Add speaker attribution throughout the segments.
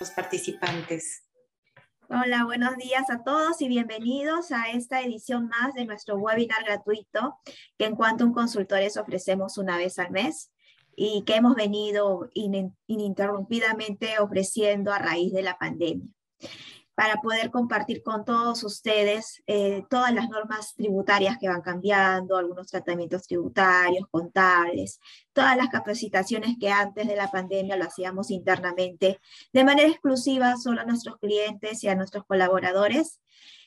Speaker 1: los participantes.
Speaker 2: Hola, buenos días a todos y bienvenidos a esta edición más de nuestro webinar gratuito que en Quantum Consultores ofrecemos una vez al mes y que hemos venido ininterrumpidamente ofreciendo a raíz de la pandemia para poder compartir con todos ustedes eh, todas las normas tributarias que van cambiando, algunos tratamientos tributarios, contables, todas las capacitaciones que antes de la pandemia lo hacíamos internamente de manera exclusiva solo a nuestros clientes y a nuestros colaboradores.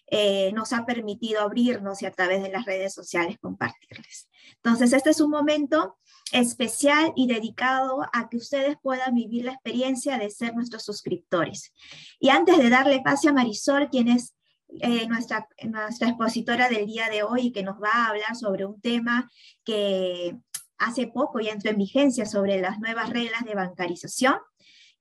Speaker 2: Eh, nos ha permitido abrirnos y a través de las redes sociales compartirles. Entonces, este es un momento especial y dedicado a que ustedes puedan vivir la experiencia de ser nuestros suscriptores. Y antes de darle pase a Marisol, quien es eh, nuestra, nuestra expositora del día de hoy y que nos va a hablar sobre un tema que hace poco ya entró en vigencia sobre las nuevas reglas de bancarización,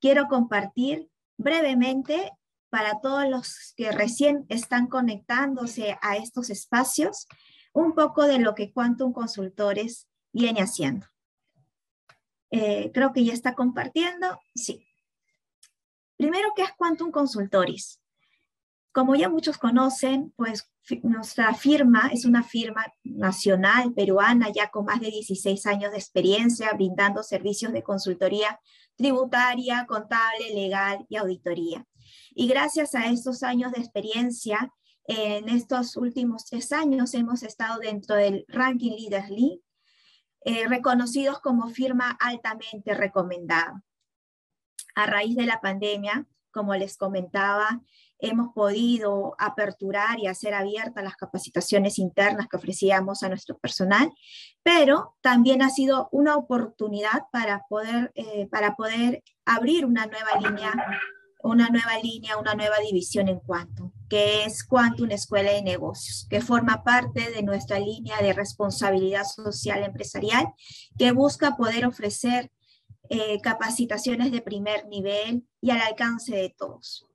Speaker 2: quiero compartir brevemente para todos los que recién están conectándose a estos espacios, un poco de lo que Quantum Consultores viene haciendo. Eh, creo que ya está compartiendo. Sí. Primero, ¿qué es Quantum Consultores? Como ya muchos conocen, pues nuestra firma es una firma nacional peruana ya con más de 16 años de experiencia brindando servicios de consultoría tributaria, contable, legal y auditoría. Y gracias a estos años de experiencia, en estos últimos tres años hemos estado dentro del ranking Leaders League eh, reconocidos como firma altamente recomendada. A raíz de la pandemia, como les comentaba, hemos podido aperturar y hacer abiertas las capacitaciones internas que ofrecíamos a nuestro personal, pero también ha sido una oportunidad para poder, eh, para poder abrir una nueva línea una nueva línea, una nueva división en Quantum, que es Quantum Escuela de Negocios, que forma parte de nuestra línea de responsabilidad social empresarial, que busca poder ofrecer eh, capacitaciones de primer nivel y al alcance de todos.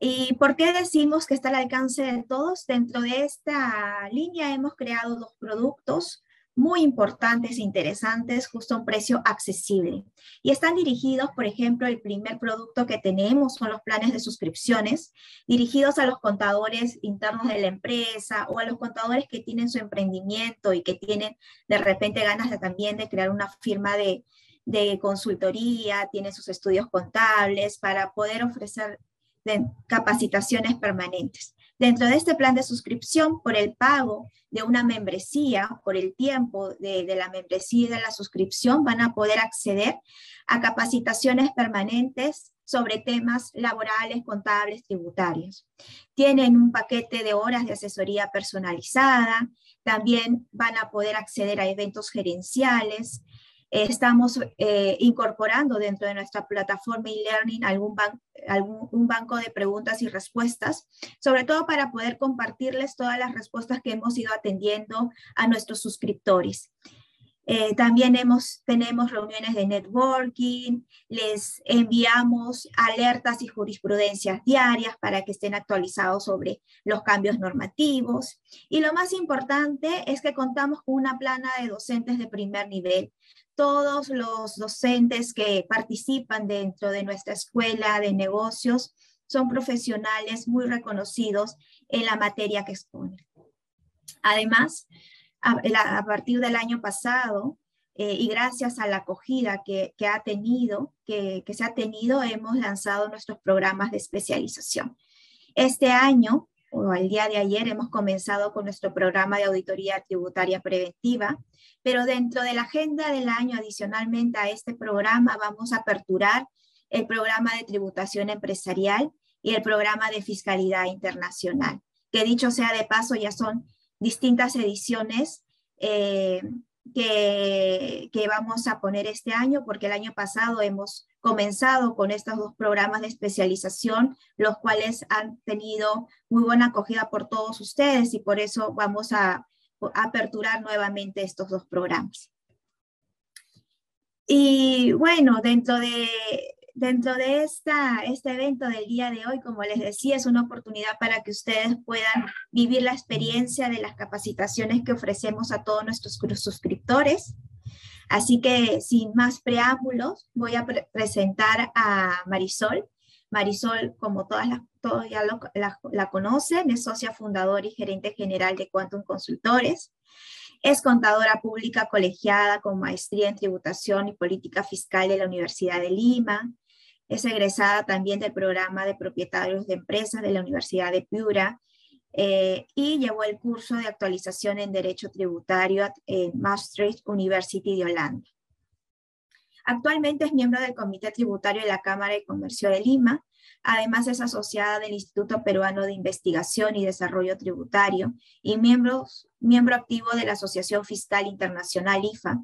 Speaker 2: ¿Y por qué decimos que está al alcance de todos? Dentro de esta línea hemos creado dos productos muy importantes e interesantes, justo a un precio accesible. Y están dirigidos, por ejemplo, el primer producto que tenemos son los planes de suscripciones, dirigidos a los contadores internos de la empresa o a los contadores que tienen su emprendimiento y que tienen de repente ganas también de crear una firma de, de consultoría, tienen sus estudios contables para poder ofrecer capacitaciones permanentes. Dentro de este plan de suscripción, por el pago de una membresía, por el tiempo de, la membresía y de la suscripción, van a poder acceder a capacitaciones permanentes sobre temas laborales, contables, tributarios. Tienen un paquete de horas de asesoría personalizada, también van a poder acceder a eventos gerenciales, estamos eh, incorporando dentro de nuestra plataforma e-learning algún, algún un banco de preguntas y respuestas, sobre todo para poder compartirles todas las respuestas que hemos ido atendiendo a nuestros suscriptores. Eh, también hemos, tenemos reuniones de networking, les enviamos alertas y jurisprudencias diarias para que estén actualizados sobre los cambios normativos. Y lo más importante es que contamos con una plana de docentes de primer nivel. Todos los docentes que participan dentro de nuestra escuela de negocios son profesionales muy reconocidos en la materia que exponen. Además, a, partir del año pasado eh, y gracias a la acogida que, ha tenido, que, se ha tenido, hemos lanzado nuestros programas de especialización. Este año, o al día de ayer, hemos comenzado con nuestro programa de auditoría tributaria preventiva, pero dentro de la agenda del año, adicionalmente a este programa, vamos a aperturar el programa de tributación empresarial y el programa de fiscalidad internacional, que dicho sea de paso, ya son distintas ediciones eh, que, vamos a poner este año, porque el año pasado hemos comenzado con estos dos programas de especialización, los cuales han tenido muy buena acogida por todos ustedes y por eso vamos a, a aperturar nuevamente estos dos programas. Y bueno, dentro de, dentro de esta, este evento del día de hoy, como les decía, es una oportunidad para que ustedes puedan vivir la experiencia de las capacitaciones que ofrecemos a todos nuestros suscriptores. Así que sin más preámbulos, voy a presentar a Marisol. Marisol, como todas las, todos ya la, la, conocen, es socia fundadora y gerente general de Quantum Consultores. Es contadora pública colegiada con maestría en tributación y política fiscal de la Universidad de Lima. Es egresada también del programa de propietarios de empresas de la Universidad de Piura eh, y llevó el curso de actualización en Derecho Tributario en Maastricht University de Holanda. Actualmente es miembro del Comité Tributario de la Cámara de Comercio de Lima. Además es asociada del Instituto Peruano de Investigación y Desarrollo Tributario y miembro, miembro activo de la Asociación Fiscal Internacional IFA.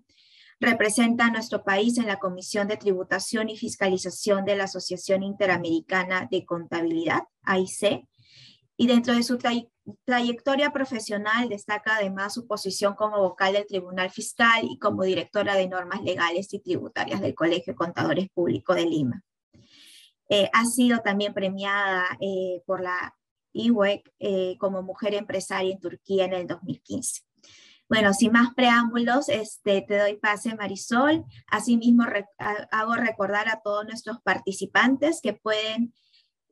Speaker 2: Representa a nuestro país en la Comisión de Tributación y Fiscalización de la Asociación Interamericana de Contabilidad, AIC, y dentro de su trayectoria profesional destaca además su posición como vocal del Tribunal Fiscal y como directora de normas legales y tributarias del Colegio de Contadores Públicos de Lima. Eh, ha sido también premiada eh, por la IWEC eh, como mujer empresaria en Turquía en el 2015. Bueno, sin más preámbulos, este, te doy pase, Marisol. Asimismo, hago recordar a todos nuestros participantes que pueden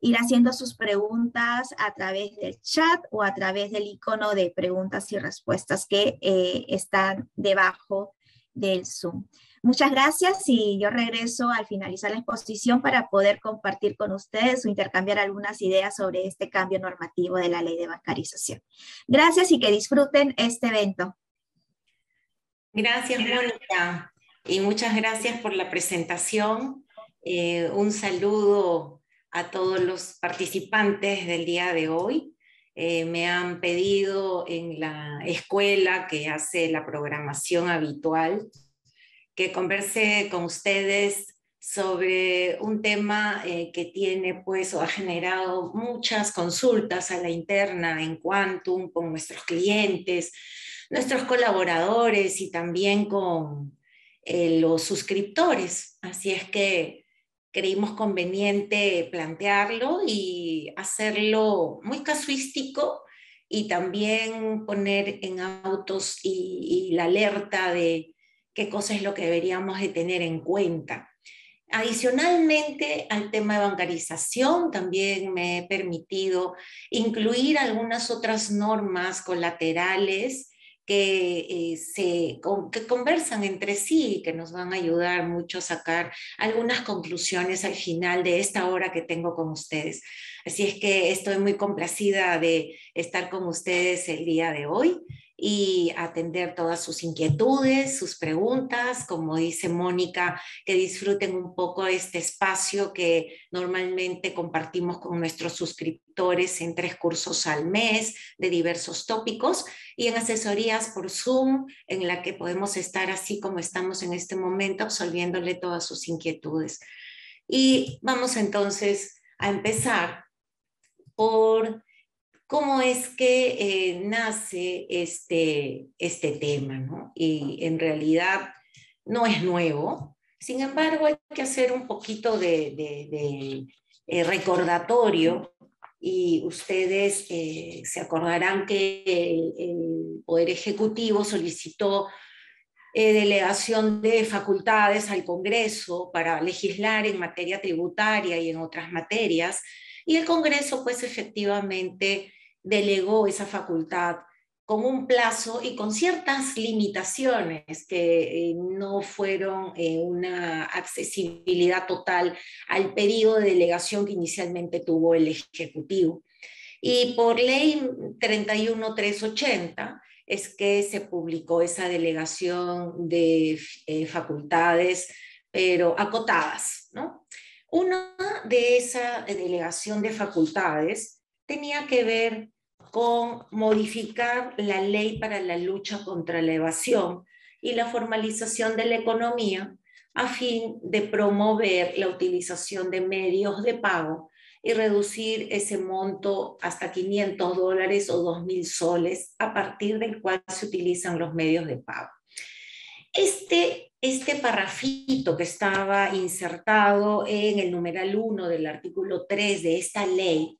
Speaker 2: ir haciendo sus preguntas a través del chat o a través del icono de preguntas y respuestas que eh, están debajo del Zoom. Muchas gracias y yo regreso al finalizar la exposición para poder compartir con ustedes o intercambiar algunas ideas sobre este cambio normativo de la ley de bancarización. Gracias y que disfruten este evento.
Speaker 1: Gracias, Mónica. Y muchas gracias por la presentación. Eh, un saludo a todos los participantes del día de hoy. Eh, me han pedido en la escuela que hace la programación habitual que converse con ustedes sobre un tema eh, que tiene pues o ha generado muchas consultas a la interna en Quantum con nuestros clientes, nuestros colaboradores y también con eh, los suscriptores. Así es que creímos conveniente plantearlo y hacerlo muy casuístico y también poner en autos y, la alerta de qué cosa es lo que deberíamos de tener en cuenta. Adicionalmente al tema de bancarización, también me he permitido incluir algunas otras normas colaterales que, eh, se, que conversan entre sí que nos van a ayudar mucho a sacar algunas conclusiones al final de esta hora que tengo con ustedes. Así es que estoy muy complacida de estar con ustedes el día de hoy y atender todas sus inquietudes, sus preguntas, como dice Mónica, que disfruten un poco este espacio que normalmente compartimos con nuestros suscriptores en tres cursos al mes de diversos tópicos y en asesorías por Zoom, en la que podemos estar así como estamos en este momento, absolviéndole todas sus inquietudes. Y vamos entonces a empezar por cómo es que eh, nace este, este tema, ¿no? Y en realidad no es nuevo, sin embargo hay que hacer un poquito de, eh, recordatorio y ustedes eh, se acordarán que el, Poder Ejecutivo solicitó delegación de facultades al Congreso para legislar en materia tributaria y en otras materias, y el Congreso pues efectivamente delegó esa facultad con un plazo y con ciertas limitaciones que eh, no fueron eh, una accesibilidad total al pedido de delegación que inicialmente tuvo el Ejecutivo. Y por ley 31380 es que se publicó esa delegación de eh, facultades, pero acotadas. ¿no? Una de esa delegación de facultades tenía que ver con modificar la ley para la lucha contra la evasión y la formalización de la economía a fin de promover la utilización de medios de pago y reducir ese monto hasta 500 dólares o 2.000 soles a partir del cual se utilizan los medios de pago. Este, este parrafito que estaba insertado en el numeral 1 del artículo 3 de esta ley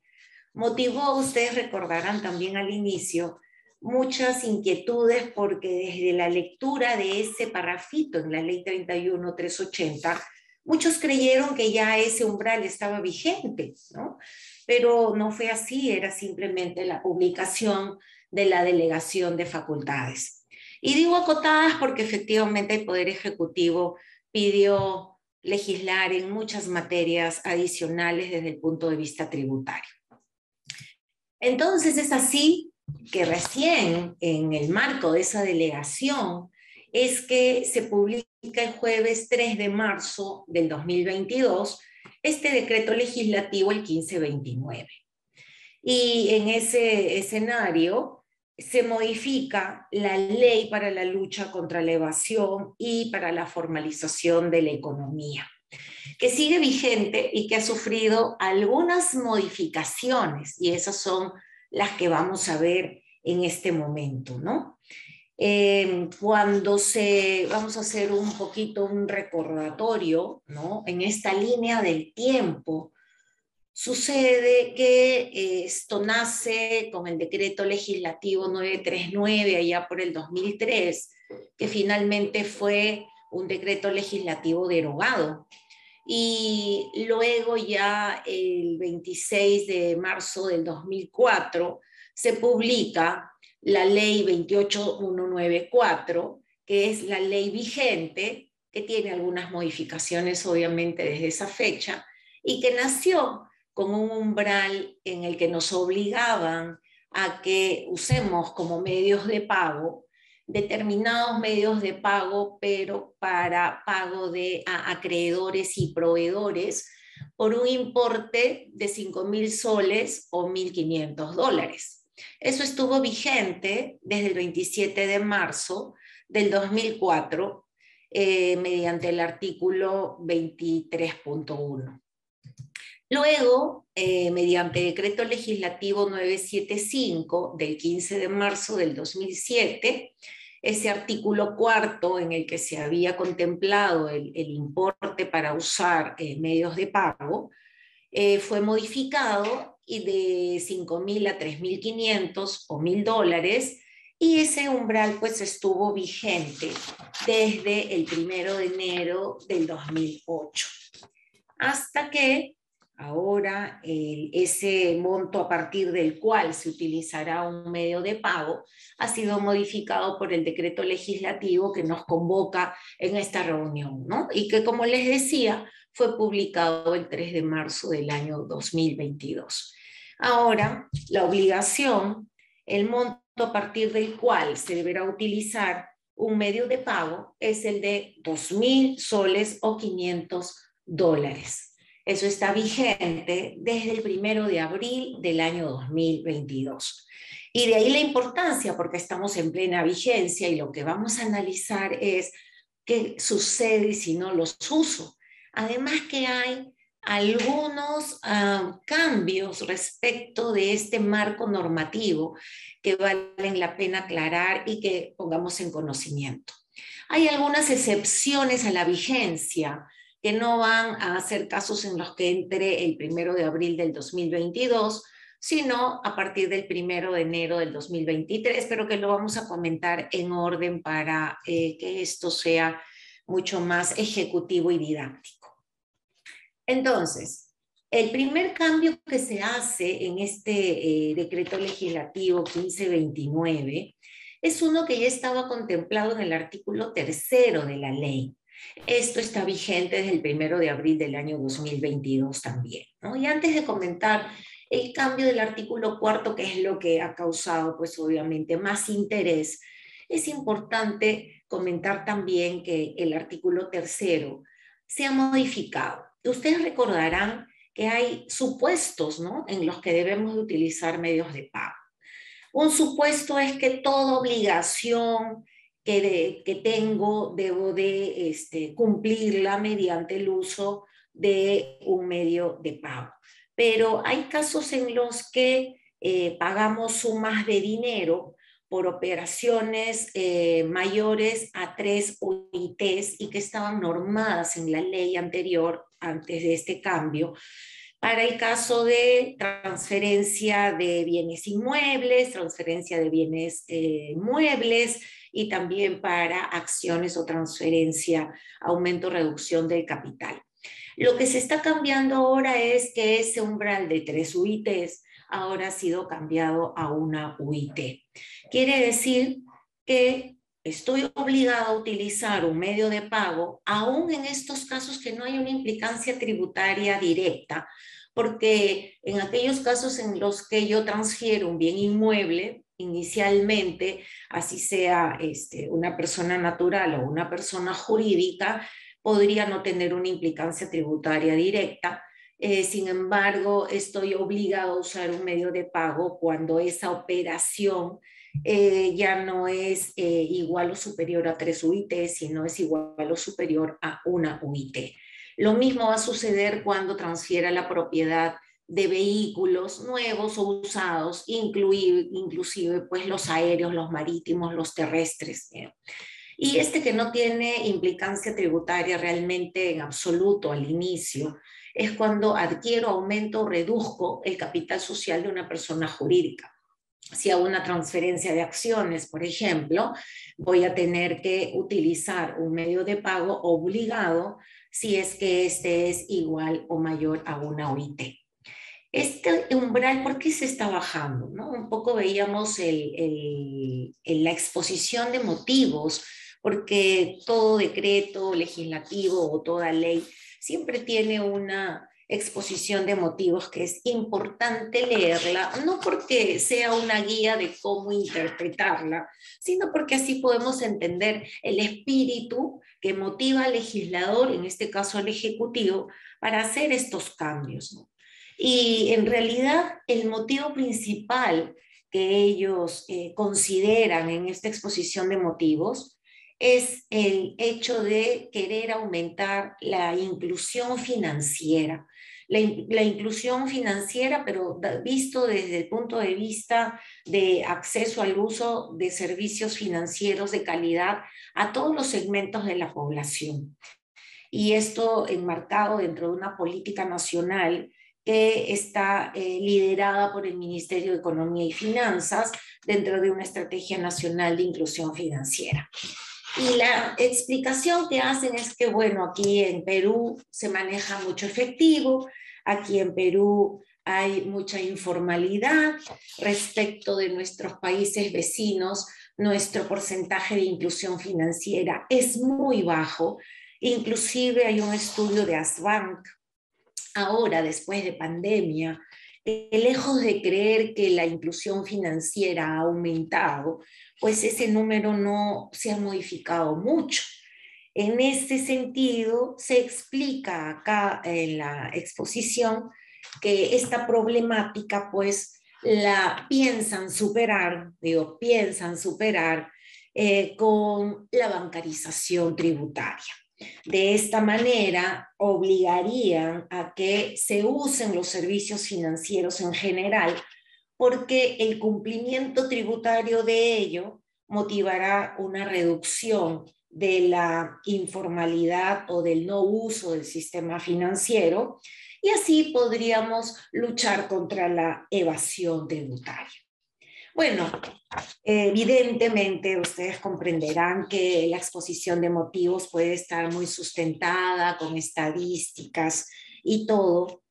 Speaker 1: motivó, ustedes recordarán también al inicio, muchas inquietudes porque desde la lectura de ese parrafito en la ley 31.380, muchos creyeron que ya ese umbral estaba vigente, ¿no? Pero no fue así, era simplemente la publicación de la delegación de facultades. Y digo acotadas porque efectivamente el Poder Ejecutivo pidió legislar en muchas materias adicionales desde el punto de vista tributario. Entonces es así que recién en el marco de esa delegación es que se publica el jueves 3 de marzo del 2022 este decreto legislativo el 1529. Y en ese escenario se modifica la ley para la lucha contra la evasión y para la formalización de la economía, que sigue vigente y que ha sufrido algunas modificaciones, y esas son las que vamos a ver en este momento, ¿no? Eh, cuando se, vamos a hacer un poquito un recordatorio, ¿no? En esta línea del tiempo, Sucede que esto nace con el decreto legislativo 939 allá por el 2003, que finalmente fue un decreto legislativo derogado. Y luego ya el 26 de marzo del 2004 se publica la ley 28194, que es la ley vigente, que tiene algunas modificaciones obviamente desde esa fecha, y que nació con un umbral en el que nos obligaban a que usemos como medios de pago determinados medios de pago, pero para pago de acreedores y proveedores por un importe de 5 mil soles o 1.500 dólares. Eso estuvo vigente desde el 27 de marzo del 2004 eh, mediante el artículo 23.1. Luego, eh, mediante decreto legislativo 975 del 15 de marzo del 2007, ese artículo cuarto en el que se había contemplado el, importe para usar eh, medios de pago, eh, fue modificado y de 5.000 a 3.500 o 1.000 dólares, y ese umbral pues estuvo vigente desde el primero de enero del 2008, hasta que Ahora, ese monto a partir del cual se utilizará un medio de pago ha sido modificado por el decreto legislativo que nos convoca en esta reunión, ¿no? Y que, como les decía, fue publicado el 3 de marzo del año 2022. Ahora, la obligación, el monto a partir del cual se deberá utilizar un medio de pago es el de 2.000 soles o 500 dólares. Eso está vigente desde el primero de abril del año 2022. Y de ahí la importancia, porque estamos en plena vigencia y lo que vamos a analizar es qué sucede si no los uso. Además que hay algunos ah, cambios respecto de este marco normativo que valen la pena aclarar y que pongamos en conocimiento. Hay algunas excepciones a la vigencia que no van a ser casos en los que entre el primero de abril del 2022, sino a partir del primero de enero del 2023, pero que lo vamos a comentar en orden para eh, que esto sea mucho más ejecutivo y didáctico. Entonces, el primer cambio que se hace en este eh, decreto legislativo 1529 es uno que ya estaba contemplado en el artículo tercero de la ley, esto está vigente desde el primero de abril del año 2022 también. Y antes de comentar el cambio del artículo cuarto, que es lo que ha causado, pues obviamente, más interés, es importante comentar también que el artículo tercero se ha modificado. Ustedes recordarán que hay supuestos ¿no? en los que debemos de utilizar medios de pago. Un supuesto es que toda obligación que, tengo debo de este, cumplirla mediante el uso de un medio de pago. Pero hay casos en los que eh, pagamos sumas de dinero por operaciones eh, mayores a tres UITs y que estaban normadas en la ley anterior antes de este cambio. Para el caso de transferencia de bienes inmuebles, transferencia de bienes eh, muebles, y también para acciones o transferencia, aumento, reducción del capital. Lo que se está cambiando ahora es que ese umbral de tres UITs ahora ha sido cambiado a una UIT. Quiere decir que estoy obligado a utilizar un medio de pago, aún en estos casos que no hay una implicancia tributaria directa, porque en aquellos casos en los que yo transfiero un bien inmueble, inicialmente, así sea este, una persona natural o una persona jurídica, podría no tener una implicancia tributaria directa. Eh, sin embargo, estoy obligado a usar un medio de pago cuando esa operación eh, ya no es eh, igual o superior a tres UIT, sino es igual o superior a una UIT. Lo mismo va a suceder cuando transfiera la propiedad de vehículos nuevos o usados, incluir, inclusive pues los aéreos, los marítimos, los terrestres. Y este que no tiene implicancia tributaria realmente en absoluto al inicio, es cuando adquiero, aumento o reduzco el capital social de una persona jurídica si hago una transferencia de acciones, por ejemplo, voy a tener que utilizar un medio de pago obligado si es que este es igual o mayor a una OIT. Este umbral, ¿por qué se está bajando? Un poco veíamos el, la exposición de motivos, porque todo decreto legislativo o toda ley siempre tiene una exposición de motivos que es importante leerla, no porque sea una guía de cómo interpretarla, sino porque así podemos entender el espíritu que motiva al legislador, en este caso al Ejecutivo, para hacer estos cambios. Y en realidad el motivo principal que ellos eh, consideran en esta exposición de motivos es el hecho de querer aumentar la inclusión financiera la, inclusión financiera, pero visto desde el punto de vista de acceso al uso de servicios financieros de calidad a todos los segmentos de la población. Y esto enmarcado dentro de una política nacional que está eh, liderada por el Ministerio de Economía y Finanzas dentro de una estrategia nacional de inclusión financiera. Y la explicación que hacen es que, bueno, aquí en Perú se maneja mucho efectivo, aquí en Perú hay mucha informalidad respecto de nuestros países vecinos, nuestro porcentaje de inclusión financiera es muy bajo, inclusive hay un estudio de Asbank ahora, después de pandemia, lejos de creer que la inclusión financiera ha aumentado, pues ese número no se ha modificado mucho. En ese sentido, se explica acá en la exposición que esta problemática, pues, la piensan superar, digo, piensan superar eh, con la bancarización tributaria. De esta manera, obligarían a que se usen los servicios financieros en general, porque el cumplimiento tributario de ello motivará una reducción de la informalidad o del no uso del sistema financiero y así podríamos luchar contra la evasión tributaria. Bueno, evidentemente ustedes comprenderán que la exposición de motivos puede estar muy sustentada con estadísticas y todo,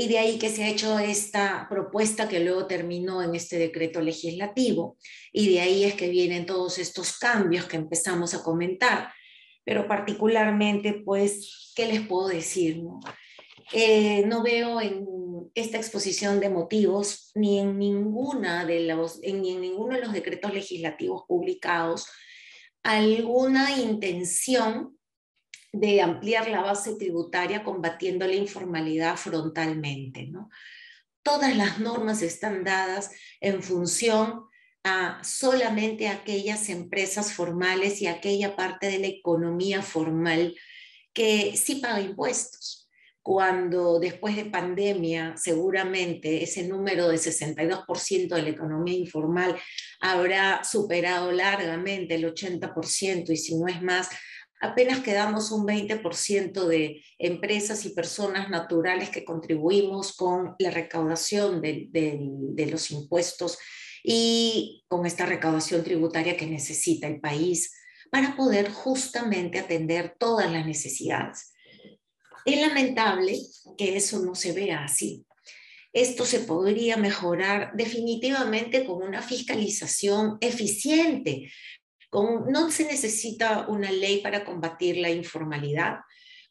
Speaker 1: y de ahí que se ha hecho esta propuesta que luego terminó en este decreto legislativo, y de ahí es que vienen todos estos cambios que empezamos a comentar, pero particularmente, pues, ¿qué les puedo decir? No, eh, veo en esta exposición de motivos ni en, ninguna de los, ni en ninguno de los decretos legislativos publicados alguna intención de ampliar la base tributaria combatiendo la informalidad frontalmente. ¿no? Todas las normas están dadas en función a solamente aquellas empresas formales y aquella parte de la economía formal que sí paga impuestos. Cuando después de pandemia seguramente ese número de 62% de la economía informal habrá superado largamente el 80% y si no es más, apenas quedamos un 20% de empresas y personas naturales que contribuimos con la recaudación de, los impuestos y con esta recaudación tributaria que necesita el país para poder justamente atender todas las necesidades. Es lamentable que eso no se vea así. Esto se podría mejorar definitivamente con una fiscalización eficiente. No se necesita una ley para combatir la informalidad,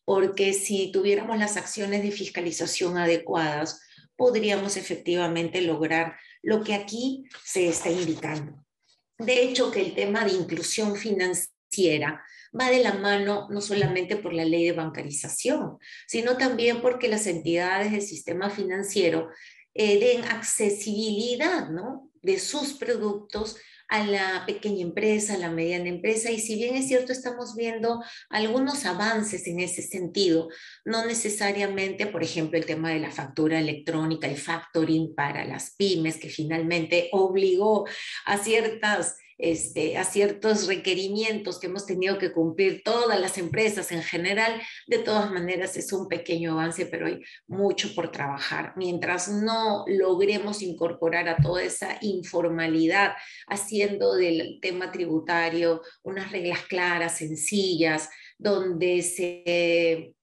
Speaker 1: porque si tuviéramos las acciones de fiscalización adecuadas, podríamos efectivamente lograr lo que aquí se está indicando. De hecho, que el tema de inclusión financiera va de la mano no solamente por la ley de bancarización, sino también porque las entidades del sistema financiero eh, den accesibilidad ¿no? de sus productos a la pequeña empresa, a la mediana empresa, y si bien es cierto, estamos viendo algunos avances en ese sentido, no necesariamente, por ejemplo, el tema de la factura electrónica, el factoring para las pymes, que finalmente obligó a ciertas este, a ciertos requerimientos que hemos tenido que cumplir todas las empresas en general, de todas maneras es un pequeño avance, pero hay mucho por trabajar. Mientras no logremos incorporar a toda esa informalidad, haciendo del tema tributario unas reglas claras, sencillas, donde se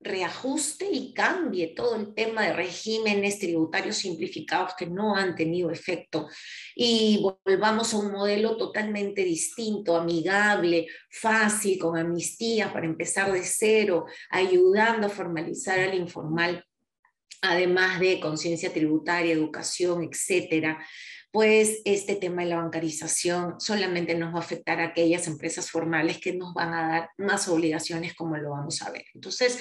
Speaker 1: reajuste y cambie todo el tema de regímenes tributarios simplificados que no han tenido efecto y volvamos a un modelo totalmente distinto, amigable, fácil, con amnistía para empezar de cero, ayudando a formalizar al informal, además de conciencia tributaria, educación, etcétera pues este tema de la bancarización solamente nos va a afectar a aquellas empresas formales que nos van a dar más obligaciones como lo vamos a ver. Entonces,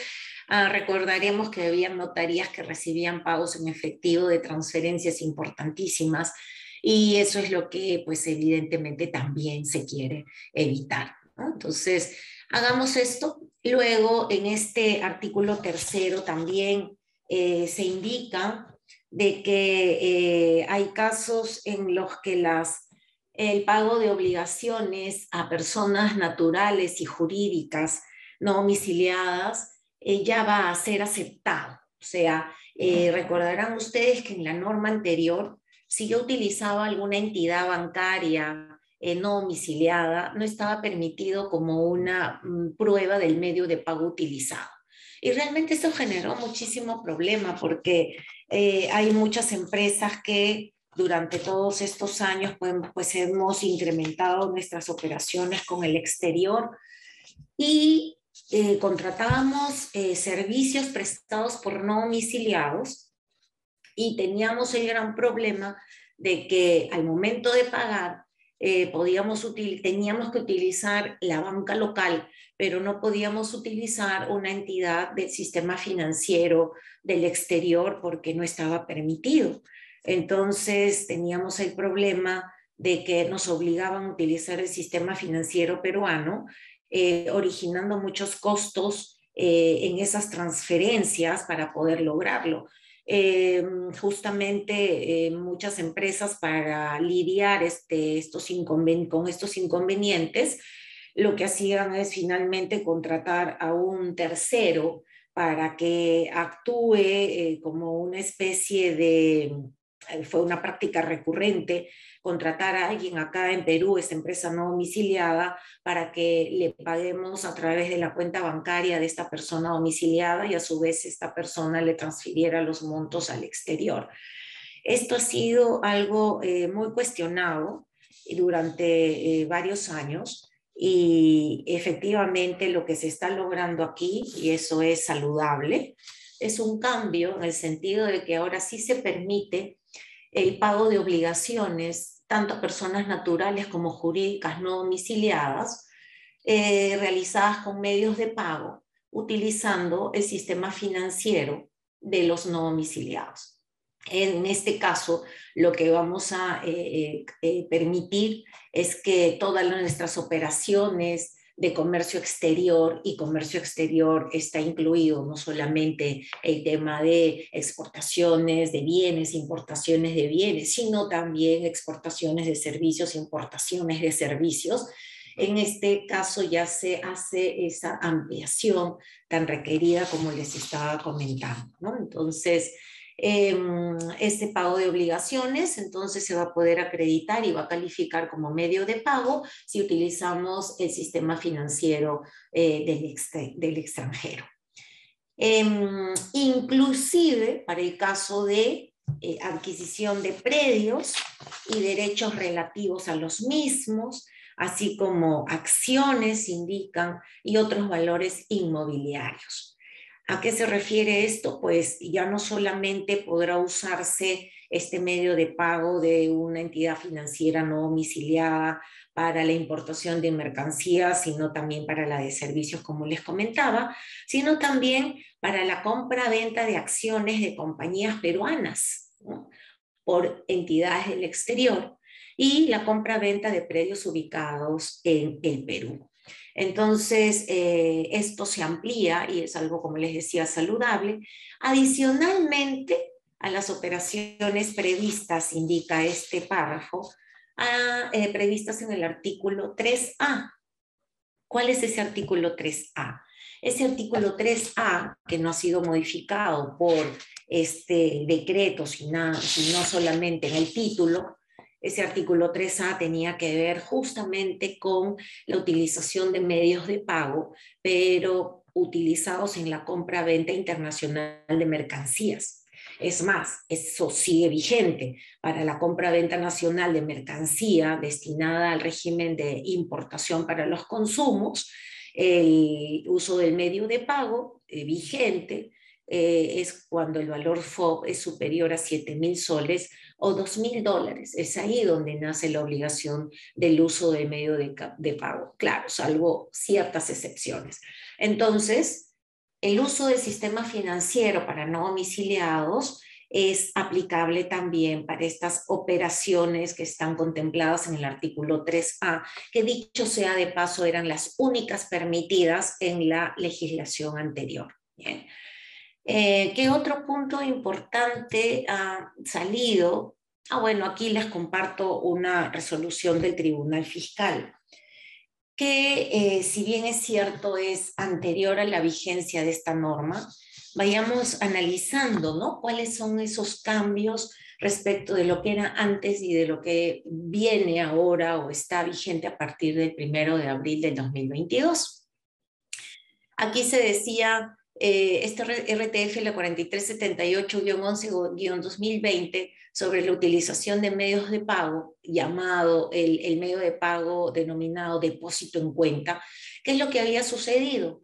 Speaker 1: ah, recordaremos que había notarías que recibían pagos en efectivo de transferencias importantísimas y eso es lo que pues evidentemente también se quiere evitar. Entonces, hagamos esto. Luego, en este artículo tercero también eh, se indica de que eh, hay casos en los que las, el pago de obligaciones a personas naturales y jurídicas no domiciliadas eh, ya va a ser aceptado. O sea, eh, recordarán ustedes que en la norma anterior, si yo utilizaba alguna entidad bancaria no domiciliada, no estaba permitido como una mm, prueba del medio de pago utilizado. Y realmente eso generó muchísimo problema porque eh, hay muchas empresas que durante todos estos años pues, pues hemos incrementado nuestras operaciones con el exterior y eh, contratábamos eh, servicios prestados por no domiciliados y teníamos el gran problema de que al momento de pagar podíamos teníamos que utilizar la banca local pero no podíamos utilizar una entidad del sistema financiero del exterior porque no estaba permitido. Entonces teníamos el problema de que nos obligaban a utilizar el sistema financiero peruano, eh, originando muchos costos eh, en esas transferencias para poder lograrlo. Eh, justamente muchas empresas para lidiar este, estos con estos inconvenientes lo que hacían es finalmente contratar a un tercero para que actúe como una especie de, fue una práctica recurrente, contratar a alguien acá en Perú, esta empresa no domiciliada, para que le paguemos a través de la cuenta bancaria de esta persona domiciliada y a su vez esta persona le transfiriera los montos al exterior. Esto ha sido algo eh, muy cuestionado durante varios años y efectivamente lo que se está logrando aquí, y eso es saludable, es un cambio en el sentido de que ahora sí se permite el pago de obligaciones, tanto personas naturales como jurídicas no domiciliadas, eh, realizadas con medios de pago, utilizando el sistema financiero de los no domiciliados. En este caso, lo que vamos a eh, eh, permitir es que todas nuestras operaciones de comercio exterior y comercio exterior está incluido no solamente el tema de exportaciones de bienes, importaciones de bienes, sino también exportaciones de servicios, importaciones de servicios. En este caso ya se hace esa ampliación tan requerida como les estaba comentando. Entonces, Em, este pago de obligaciones, entonces se va a poder acreditar y va a calificar como medio de pago si utilizamos el sistema financiero eh, del, extranjero. Em, inclusive para el caso de eh, adquisición de predios y derechos relativos a los mismos, así como acciones indican y otros valores inmobiliarios. ¿A qué se refiere esto? Pues ya no solamente podrá usarse este medio de pago de una entidad financiera no domiciliada para la importación de mercancías, sino también para la de servicios, como les comentaba, sino también para la compra-venta de acciones de compañías peruanas por entidades del exterior y la compra-venta de predios ubicados en el Perú. Entonces, eh, esto se amplía y es algo, como les decía, saludable. Adicionalmente a las operaciones previstas, indica este párrafo, eh, previstas en el artículo 3A. ¿Cuál es ese artículo 3A? Ese artículo 3A, que no ha sido modificado por este decreto, sino solamente en el título, ese artículo 3A tenía que ver justamente con la utilización de medios de pago, pero utilizados en la compra-venta internacional de mercancías. Es más, eso sigue vigente para la compra-venta nacional de mercancía destinada al régimen de importación para los consumos. El uso del medio de pago eh, vigente eh, es cuando el valor FOB es superior a 7 mil soles o 2 mil dólares. Es ahí donde nace la obligación del uso del medio de, de pago. Claro, salvo ciertas excepciones. Entonces, el uso del sistema financiero para no domiciliados es aplicable también para estas operaciones que están contempladas en el artículo 3A, que dicho sea de paso eran las únicas permitidas en la legislación anterior. Eh, ¿Qué otro punto importante ha salido? Ah, bueno, aquí les comparto una resolución del Tribunal Fiscal que eh, si bien es cierto es anterior a la vigencia de esta norma, vayamos analizando ¿no? cuáles son esos cambios respecto de lo que era antes y de lo que viene ahora o está vigente a partir del primero de abril del 2022. Aquí se decía, eh, este RTF, la 4378-11-2020, sobre la utilización de medios de pago, llamado el, el, medio de pago denominado depósito en cuenta, ¿qué es lo que había sucedido?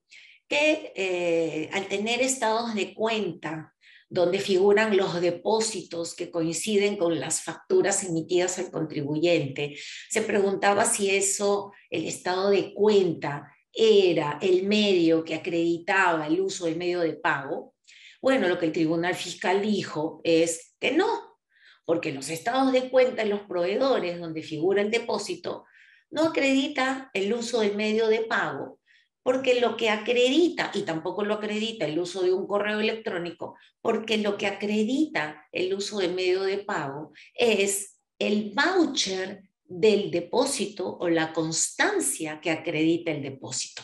Speaker 1: Que eh, al tener estados de cuenta donde figuran los depósitos que coinciden con las facturas emitidas al contribuyente, se preguntaba si eso, el estado de cuenta, era el medio que acreditaba el uso del medio de pago. Bueno, lo que el Tribunal Fiscal dijo es que no, porque los estados de cuenta en los proveedores donde figura el depósito no acredita el uso del medio de pago, porque lo que acredita, y tampoco lo acredita el uso de un correo electrónico, porque lo que acredita el uso del medio de pago es el voucher del depósito o la constancia que acredita el depósito.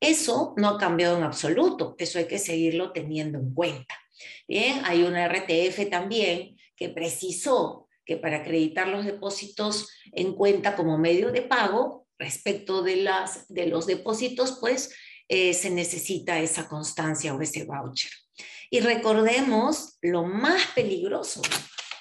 Speaker 1: Eso no ha cambiado en absoluto, eso hay que seguirlo teniendo en cuenta. Bien, hay una RTF también que precisó que para acreditar los depósitos en cuenta como medio de pago, respecto de, las, de los depósitos, pues eh, se necesita esa constancia o ese voucher. Y recordemos lo más peligroso,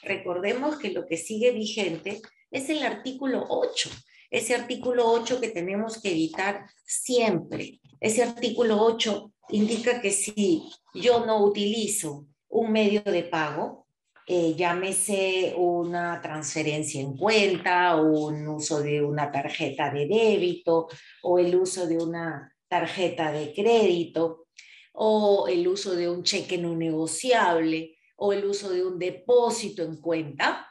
Speaker 1: recordemos que lo que sigue vigente es el artículo 8, ese artículo 8 que tenemos que evitar siempre. Ese artículo 8 indica que si yo no utilizo un medio de pago, eh, llámese una transferencia en cuenta un uso de una tarjeta de débito o el uso de una tarjeta de crédito o el uso de un cheque no negociable o el uso de un depósito en cuenta,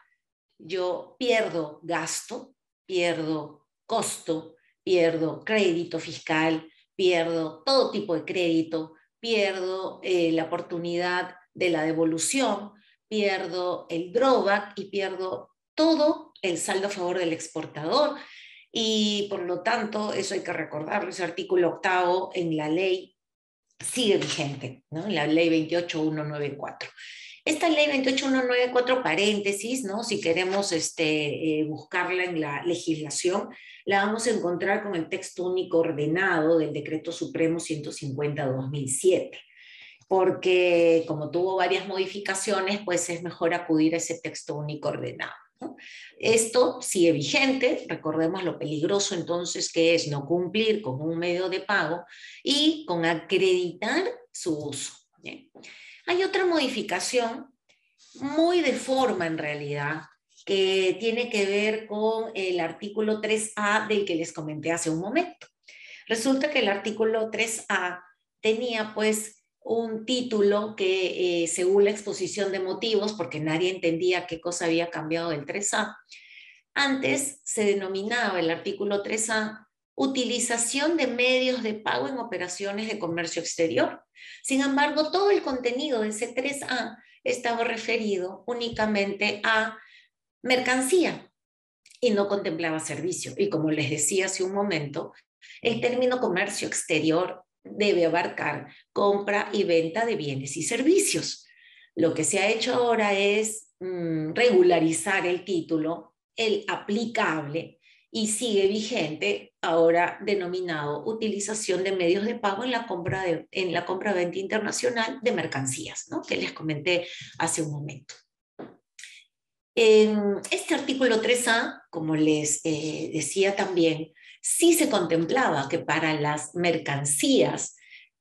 Speaker 1: yo pierdo gasto, pierdo costo, pierdo crédito fiscal, pierdo todo tipo de crédito, pierdo eh, la oportunidad de la devolución, pierdo el drawback y pierdo todo el saldo a favor del exportador. Y por lo tanto, eso hay que recordarlo, ese artículo octavo en la ley sigue vigente, ¿no? la ley 28194. Esta ley 28194, paréntesis, ¿no? si queremos este, eh, buscarla en la legislación, la vamos a encontrar con el texto único ordenado del Decreto Supremo 150-2007. porque como tuvo varias modificaciones, pues es mejor acudir a ese texto único ordenado. Esto sigue vigente, recordemos lo peligroso entonces que es no cumplir con un medio de pago y con acreditar su uso. Hay otra modificación muy de forma en realidad que tiene que ver con el artículo 3A del que les comenté hace un momento. Resulta que el artículo 3A tenía pues un título que eh, según la exposición de motivos, porque nadie entendía qué cosa había cambiado del 3A, antes se denominaba el artículo 3A utilización de medios de pago en operaciones de comercio exterior. Sin embargo, todo el contenido de ese 3A estaba referido únicamente a mercancía y no contemplaba servicio. Y como les decía hace un momento, el término comercio exterior debe abarcar compra y venta de bienes y servicios. Lo que se ha hecho ahora es mm, regularizar el título, el aplicable, y sigue vigente ahora denominado utilización de medios de pago en la compra de, en la compra venta internacional de mercancías, ¿no? que les comenté hace un momento. En este artículo 3A, como les eh, decía también, sí se contemplaba que para las mercancías,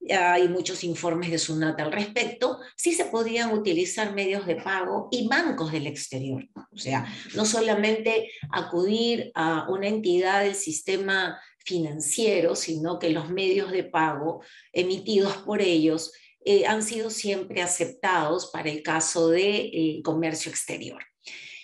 Speaker 1: hay muchos informes de SUNAT al respecto, sí se podían utilizar medios de pago y bancos del exterior. O sea, no solamente acudir a una entidad del sistema financiero, sino que los medios de pago emitidos por ellos eh, han sido siempre aceptados para el caso de eh, comercio exterior.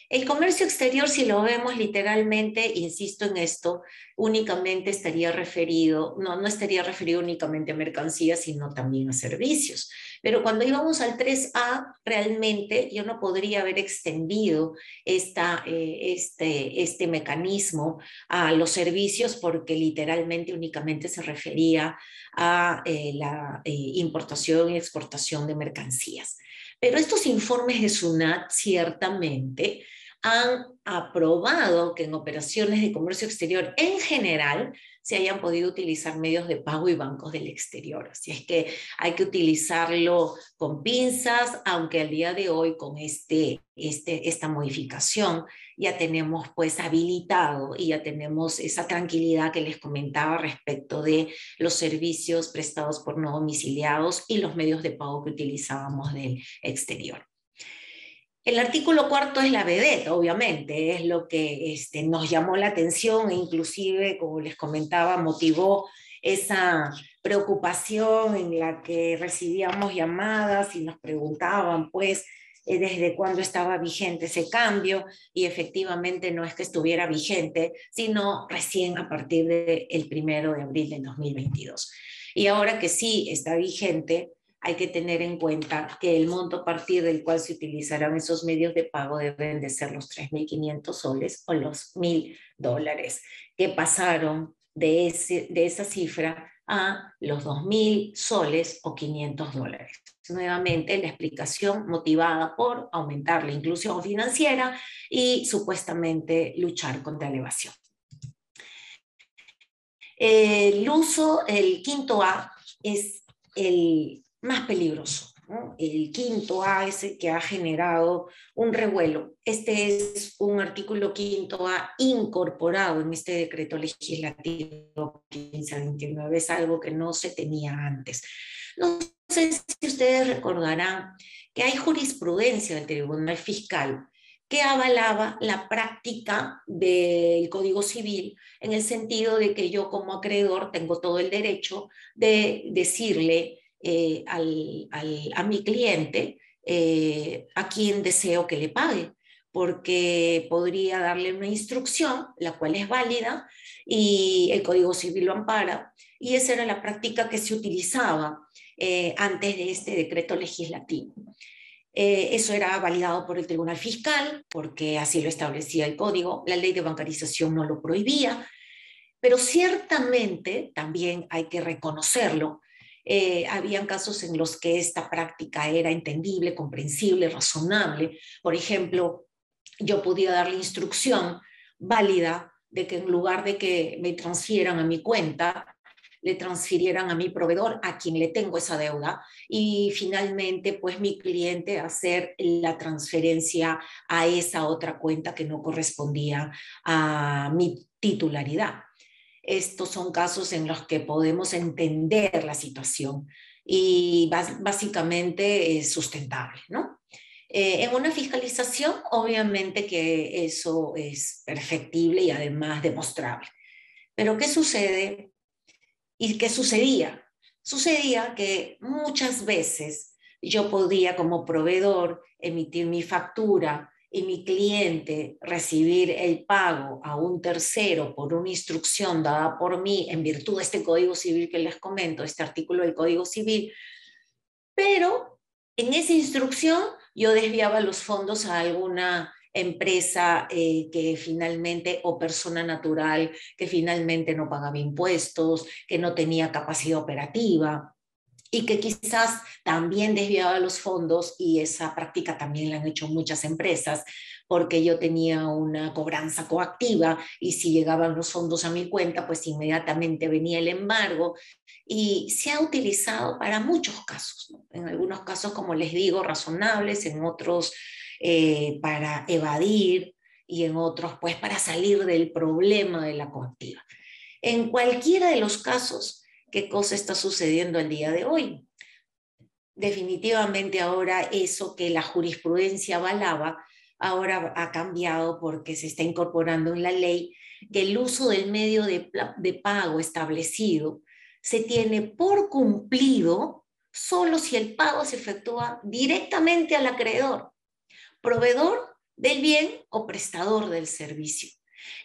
Speaker 1: El comercio exterior, si lo vemos literalmente, insisto en esto, únicamente estaría referido, no, no estaría referido únicamente a mercancías, sino también a servicios. Pero cuando íbamos al 3A, realmente yo no podría haber extendido eh, este, este mecanismo a los servicios porque literalmente únicamente se refería a eh, la eh, importación y exportación de mercancías. Pero estos informes de SUNAT ciertamente han aprobado que en operaciones de comercio exterior en general se hayan podido utilizar medios de pago y bancos del exterior. Así es que hay que utilizarlo con pinzas, aunque al día de hoy con este, este, esta modificación ya tenemos pues habilitado y ya tenemos esa tranquilidad que les comentaba respecto de los servicios prestados por no domiciliados y los medios de pago que utilizábamos del exterior. El artículo cuarto es la vedette, obviamente, es lo que este, nos llamó la atención e inclusive, como les comentaba, motivó esa preocupación en la que recibíamos llamadas y nos preguntaban, pues, eh, desde cuándo estaba vigente ese cambio y efectivamente no es que estuviera vigente, sino recién a partir del primero de abril de 2022. Y ahora que sí está vigente, hay que tener en cuenta que el monto a partir del cual se utilizarán esos medios de pago deben de ser los 3.500 soles o los 1.000 dólares, que pasaron de, esa cifra a los 2.000 soles o 500 dólares. Nuevamente, la explicación motivada por aumentar la inclusión financiera y supuestamente luchar contra la evasión. El uso, el quinto A, es el más peligroso. El quinto A es el que ha generado un revuelo. Este es un artículo quinto A incorporado en este decreto legislativo 1529. Es algo que no se tenía antes. No sé si ustedes recordarán que hay jurisprudencia del Tribunal Fiscal que avalaba la práctica del Código Civil en el sentido de que yo como acreedor tengo todo el derecho de decirle eh, a mi cliente eh, a quien deseo que le pague, porque podría darle una instrucción, la cual es válida, y el Código Civil lo ampara, y esa era la práctica que se utilizaba eh, antes de este decreto legislativo. eso era validado por el Tribunal Fiscal, porque así lo establecía el código, la ley de bancarización no lo prohibía, pero ciertamente también hay que reconocerlo, eh, habían casos en los que esta práctica era entendible, comprensible, razonable. Por ejemplo, yo podía dar la instrucción válida de que en lugar de que me transfieran a mi cuenta, le transfirieran a mi proveedor, a quien le tengo esa deuda, y finalmente, pues mi cliente hacer la transferencia a esa otra cuenta que no correspondía a mi titularidad. Estos son casos en los que podemos entender la situación y básicamente es sustentable, ¿no? Eh, en una fiscalización, obviamente que eso es perfectible y además demostrable. Pero ¿qué sucede? ¿Y qué sucedía? Sucedía que muchas veces yo podía como proveedor emitir mi factura y mi cliente recibir el pago a un tercero por una instrucción dada por mí en virtud de este Código Civil que les comento, este artículo del Código Civil, pero en esa instrucción yo desviaba los fondos a alguna empresa eh, que finalmente, o persona natural que finalmente no pagaba impuestos, que no tenía capacidad operativa y que quizás también desviaba los fondos y esa práctica también la han hecho muchas empresas porque yo tenía una cobranza coactiva y si llegaban los fondos a mi cuenta, pues inmediatamente venía el embargo y se ha utilizado para muchos casos, en algunos casos, como les digo, razonables, en otros eh, para evadir y en otros pues para salir del problema de la coactiva. En cualquiera de los casos, ¿qué cosa está sucediendo el día de hoy? Definitivamente ahora eso que la jurisprudencia avalaba, ahora ha cambiado porque se está incorporando en la ley que el uso del medio de, de pago establecido se tiene por cumplido solo si el pago se efectúa directamente al acreedor proveedor del bien o prestador del servicio.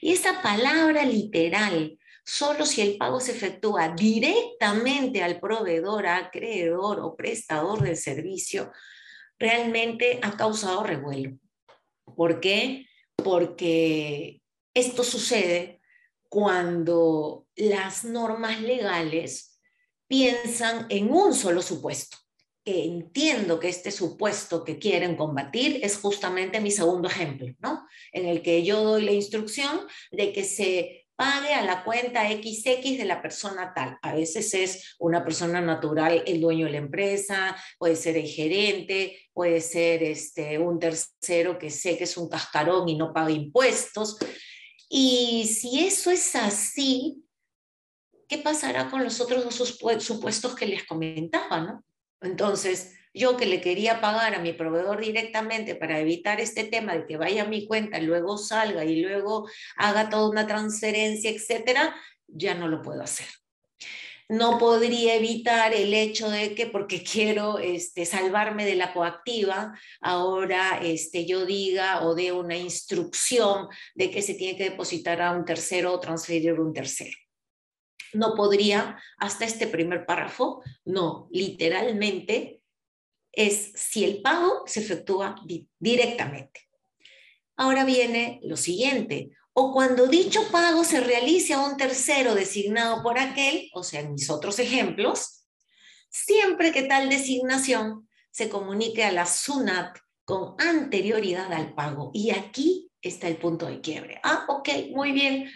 Speaker 1: Y esa palabra literal, solo si el pago se efectúa directamente al proveedor, acreedor o prestador del servicio, realmente ha causado revuelo. ¿Por qué? Porque esto sucede cuando las normas legales piensan en un solo supuesto que entiendo que este supuesto que quieren combatir es justamente mi segundo ejemplo, ¿no? En el que yo doy la instrucción de que se pague a la cuenta XX de la persona tal. A veces es una persona natural, el dueño de la empresa, puede ser el gerente, puede ser este, un tercero que sé que es un cascarón y no paga impuestos. Y si eso es así, ¿qué pasará con los otros dos supuestos que les comentaba, no? Entonces, yo que le quería pagar a mi proveedor directamente para evitar este tema de que vaya a mi cuenta, luego salga y luego haga toda una transferencia, etcétera, ya no lo puedo hacer. No podría evitar el hecho de que porque quiero este, salvarme de la coactiva, ahora este, yo diga o dé una instrucción de que se tiene que depositar a un tercero o transferir a un tercero no podría hasta este primer párrafo, no, literalmente es si el pago se efectúa directamente. Ahora viene lo siguiente, o cuando dicho pago se realice a un tercero designado por aquel, o sea, en mis otros ejemplos, siempre que tal designación se comunique a la SUNAT con anterioridad al pago. Y aquí está el punto de quiebre. Ah, ok, muy bien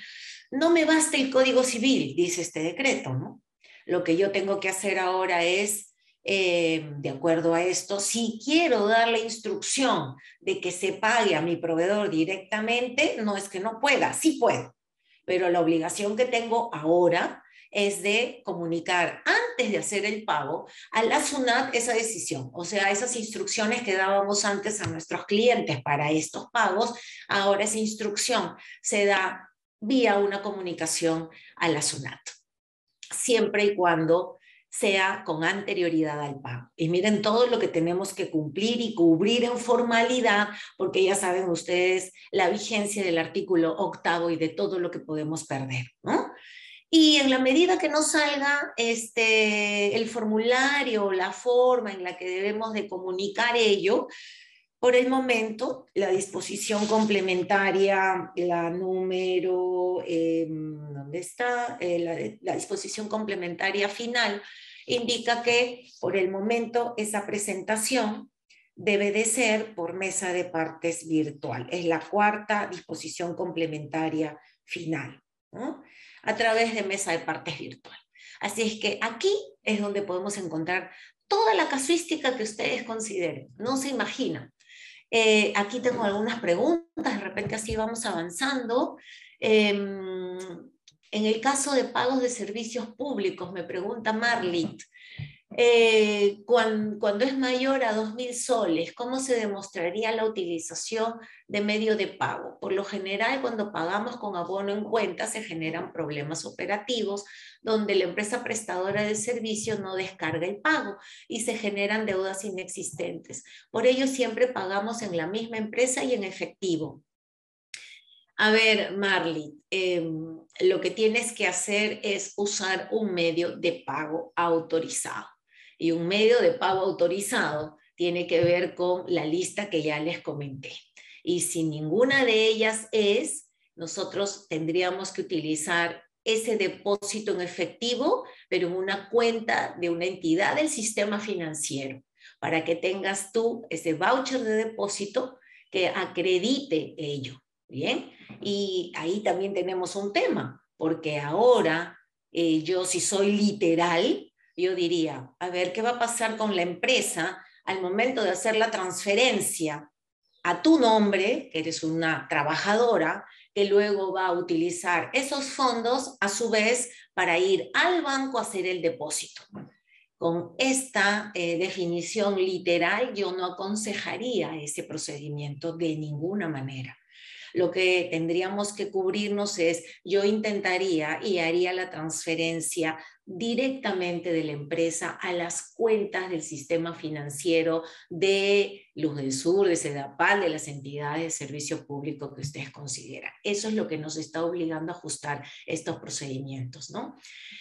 Speaker 1: no me basta el código civil, dice este decreto, ¿no? Lo que yo tengo que hacer ahora es, eh, de acuerdo a esto, si quiero dar la instrucción de que se pague a mi proveedor directamente, no es que no pueda, sí puedo, pero la obligación que tengo ahora es de comunicar antes de hacer el pago a la SUNAT esa decisión, o sea, esas instrucciones que dábamos antes a nuestros clientes para estos pagos, ahora esa instrucción se da vía una comunicación a la SUNAT, siempre y cuando sea con anterioridad al pago. Y miren todo lo que tenemos que cumplir y cubrir en formalidad, porque ya saben ustedes la vigencia del artículo octavo y de todo lo que podemos perder, ¿no? Y en la medida que nos salga este, el formulario, la forma en la que debemos de comunicar ello, por el momento, la disposición complementaria, la número, em, ¿dónde está? Eh, la, disposición complementaria final indica que por el momento esa presentación debe de ser por mesa de partes virtual. Es la cuarta disposición complementaria final, a través de mesa de partes virtual. Así es que aquí es donde podemos encontrar toda la casuística que ustedes consideren. No se imaginan. Eh, aquí tengo algunas preguntas, de repente así vamos avanzando. Em, en el caso de pagos de servicios públicos, me pregunta Marlit, eh, cuando, es mayor a 2.000 soles, ¿cómo se demostraría la utilización de medio de pago? Por lo general, cuando pagamos con abono en cuenta, se generan problemas operativos donde la empresa prestadora de servicio no descarga el pago y se generan deudas inexistentes. Por ello, siempre pagamos en la misma empresa y en efectivo. A ver, Marley, em, lo que tienes que hacer es usar un medio de pago autorizado y un medio de pago autorizado tiene que ver con la lista que ya les comenté. Y si ninguna de ellas es, nosotros tendríamos que utilizar ese depósito en efectivo, pero en una cuenta de una entidad del sistema financiero, para que tengas tú ese voucher de depósito que acredite ello. Bien, y ahí también tenemos un tema, porque ahora eh, yo si soy literal, yo diría, a ver, ¿qué va a pasar con la empresa al momento de hacer la transferencia a tu nombre, que eres una trabajadora, que luego va a utilizar esos fondos a su vez para ir al banco a hacer el depósito? Con esta eh, definición literal, yo no aconsejaría ese procedimiento de ninguna manera lo que tendríamos que cubrirnos es, yo intentaría y haría la transferencia directamente de la empresa a las cuentas del sistema financiero de Luz del Sur, de Sedapal, de las entidades de servicio público que ustedes consideran. Eso es lo que nos está obligando a ajustar estos procedimientos, ¿no?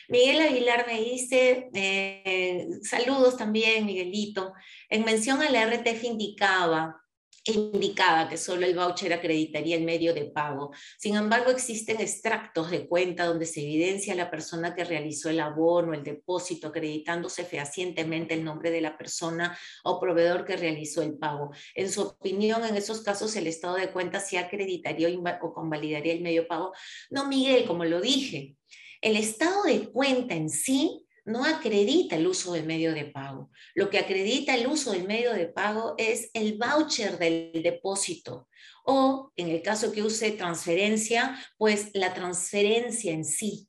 Speaker 1: Miguel Aguilar me dice, eh, saludos también, Miguelito, en mención a la RTF indicaba indicaba que solo el voucher acreditaría el medio de pago. Sin embargo, existen extractos de cuenta donde se evidencia la persona que realizó el abono, el depósito, acreditándose fehacientemente el nombre de la persona o proveedor que realizó el pago. En su opinión, en esos casos, el estado de cuenta sí acreditaría o convalidaría el medio de pago. No, Miguel, como lo dije, el estado de cuenta en sí no acredita el uso del medio de pago. Lo que acredita el uso del medio de pago es el voucher del depósito o, en el caso que use transferencia, pues la transferencia en sí.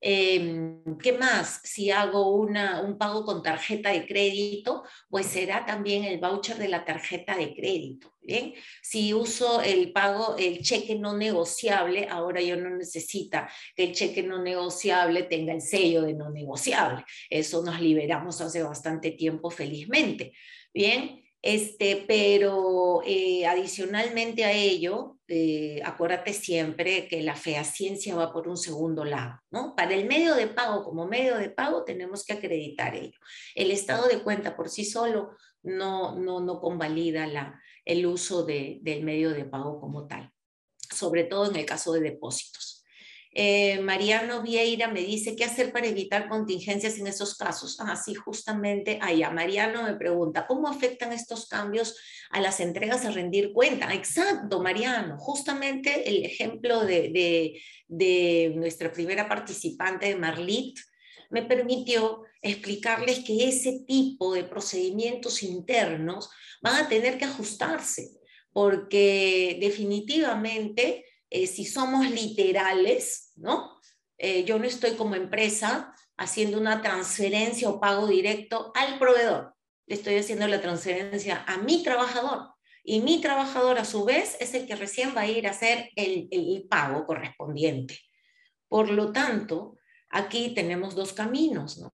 Speaker 1: Em, ¿Qué más? Si hago una, un pago con tarjeta de crédito, pues será también el voucher de la tarjeta de crédito. Bien, si uso el pago, el cheque no negociable, ahora yo no necesita que el cheque no negociable tenga el sello de no negociable. Eso nos liberamos hace bastante tiempo, felizmente. Bien, este, pero eh, adicionalmente a ello, eh, acuérdate siempre que la fehaciencia va por un segundo lado, ¿no? Para el medio de pago, como medio de pago, tenemos que acreditar ello. El estado de cuenta por sí solo no, no, no convalida el uso de, del medio de pago como tal, sobre todo en el caso de depósitos. Eh, Mariano Vieira me dice, ¿qué hacer para evitar contingencias en esos casos? Ah, sí, justamente allá. Mariano me pregunta, ¿cómo afectan estos cambios a las entregas a rendir cuenta? Exacto, Mariano. Justamente el ejemplo de, de nuestra primera participante, de Marlit, me permitió explicarles que ese tipo de procedimientos internos van a tener que ajustarse, porque definitivamente eh, si somos literales, ¿no? Eh, yo no estoy como empresa haciendo una transferencia o pago directo al proveedor. Le estoy haciendo la transferencia a mi trabajador. Y mi trabajador, a su vez, es el que recién va a ir a hacer el, el pago correspondiente. Por lo tanto, aquí tenemos dos caminos, ¿no?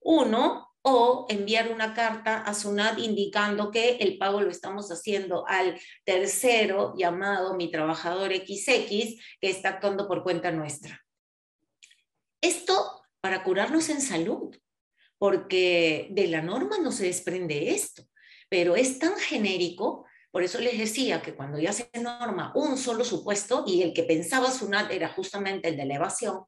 Speaker 1: Uno, o enviar una carta a SUNAT indicando que el pago lo estamos haciendo al tercero llamado mi trabajador XX que está actuando por cuenta nuestra. Esto para curarnos en salud, porque de la norma no se desprende esto, pero es tan genérico por eso les decía que cuando ya se norma un solo supuesto y el que pensaba SUNAT era justamente el de la evasión,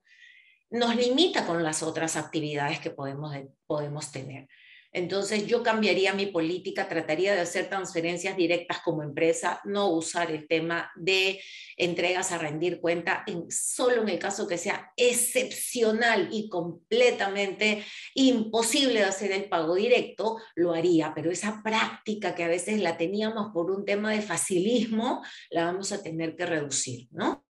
Speaker 1: nos limita con las otras actividades que podemos, podemos tener. Entonces yo cambiaría mi política, trataría de hacer transferencias directas como empresa, no usar el tema de entregas a rendir cuenta, en, solo en el caso que sea excepcional y completamente imposible de hacer el pago directo, lo haría, pero esa práctica que a veces la teníamos por un tema de facilismo, la vamos a tener que reducir, ¿no?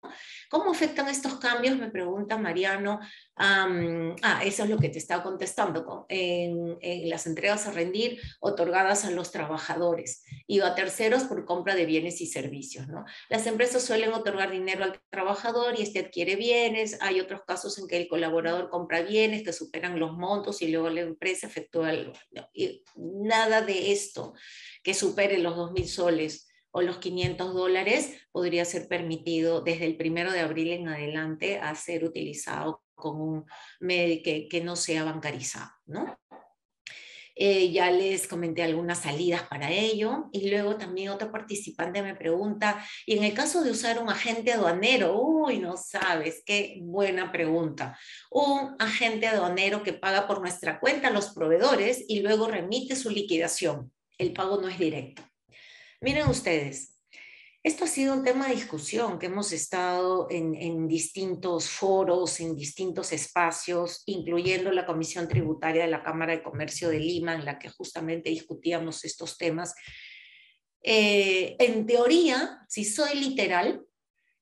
Speaker 1: ¿Cómo afectan estos cambios? Me pregunta Mariano. ah, eso es lo que te estaba contestando. En, las entregas a rendir otorgadas a los trabajadores y a terceros por compra de bienes y servicios. Las empresas suelen otorgar dinero al trabajador y este adquiere bienes. Hay otros casos en que el colaborador compra bienes que superan los montos y luego la empresa efectúa el, nada de esto que supere los 2.000 soles o los 500 dólares podría ser permitido desde el primero de abril en adelante a ser utilizado con un medio que, no sea bancarizado, ¿no? Eh, ya les comenté algunas salidas para ello. Y luego también otro participante me pregunta, y en el caso de usar un agente aduanero, uy, no sabes, qué buena pregunta. Un agente aduanero que paga por nuestra cuenta los proveedores y luego remite su liquidación. El pago no es directo. Miren ustedes, esto ha sido un tema de discusión que hemos estado en, distintos foros, en distintos espacios, incluyendo la Comisión Tributaria de la Cámara de Comercio de Lima, en la que justamente discutíamos estos temas. Eh, en teoría, si soy literal,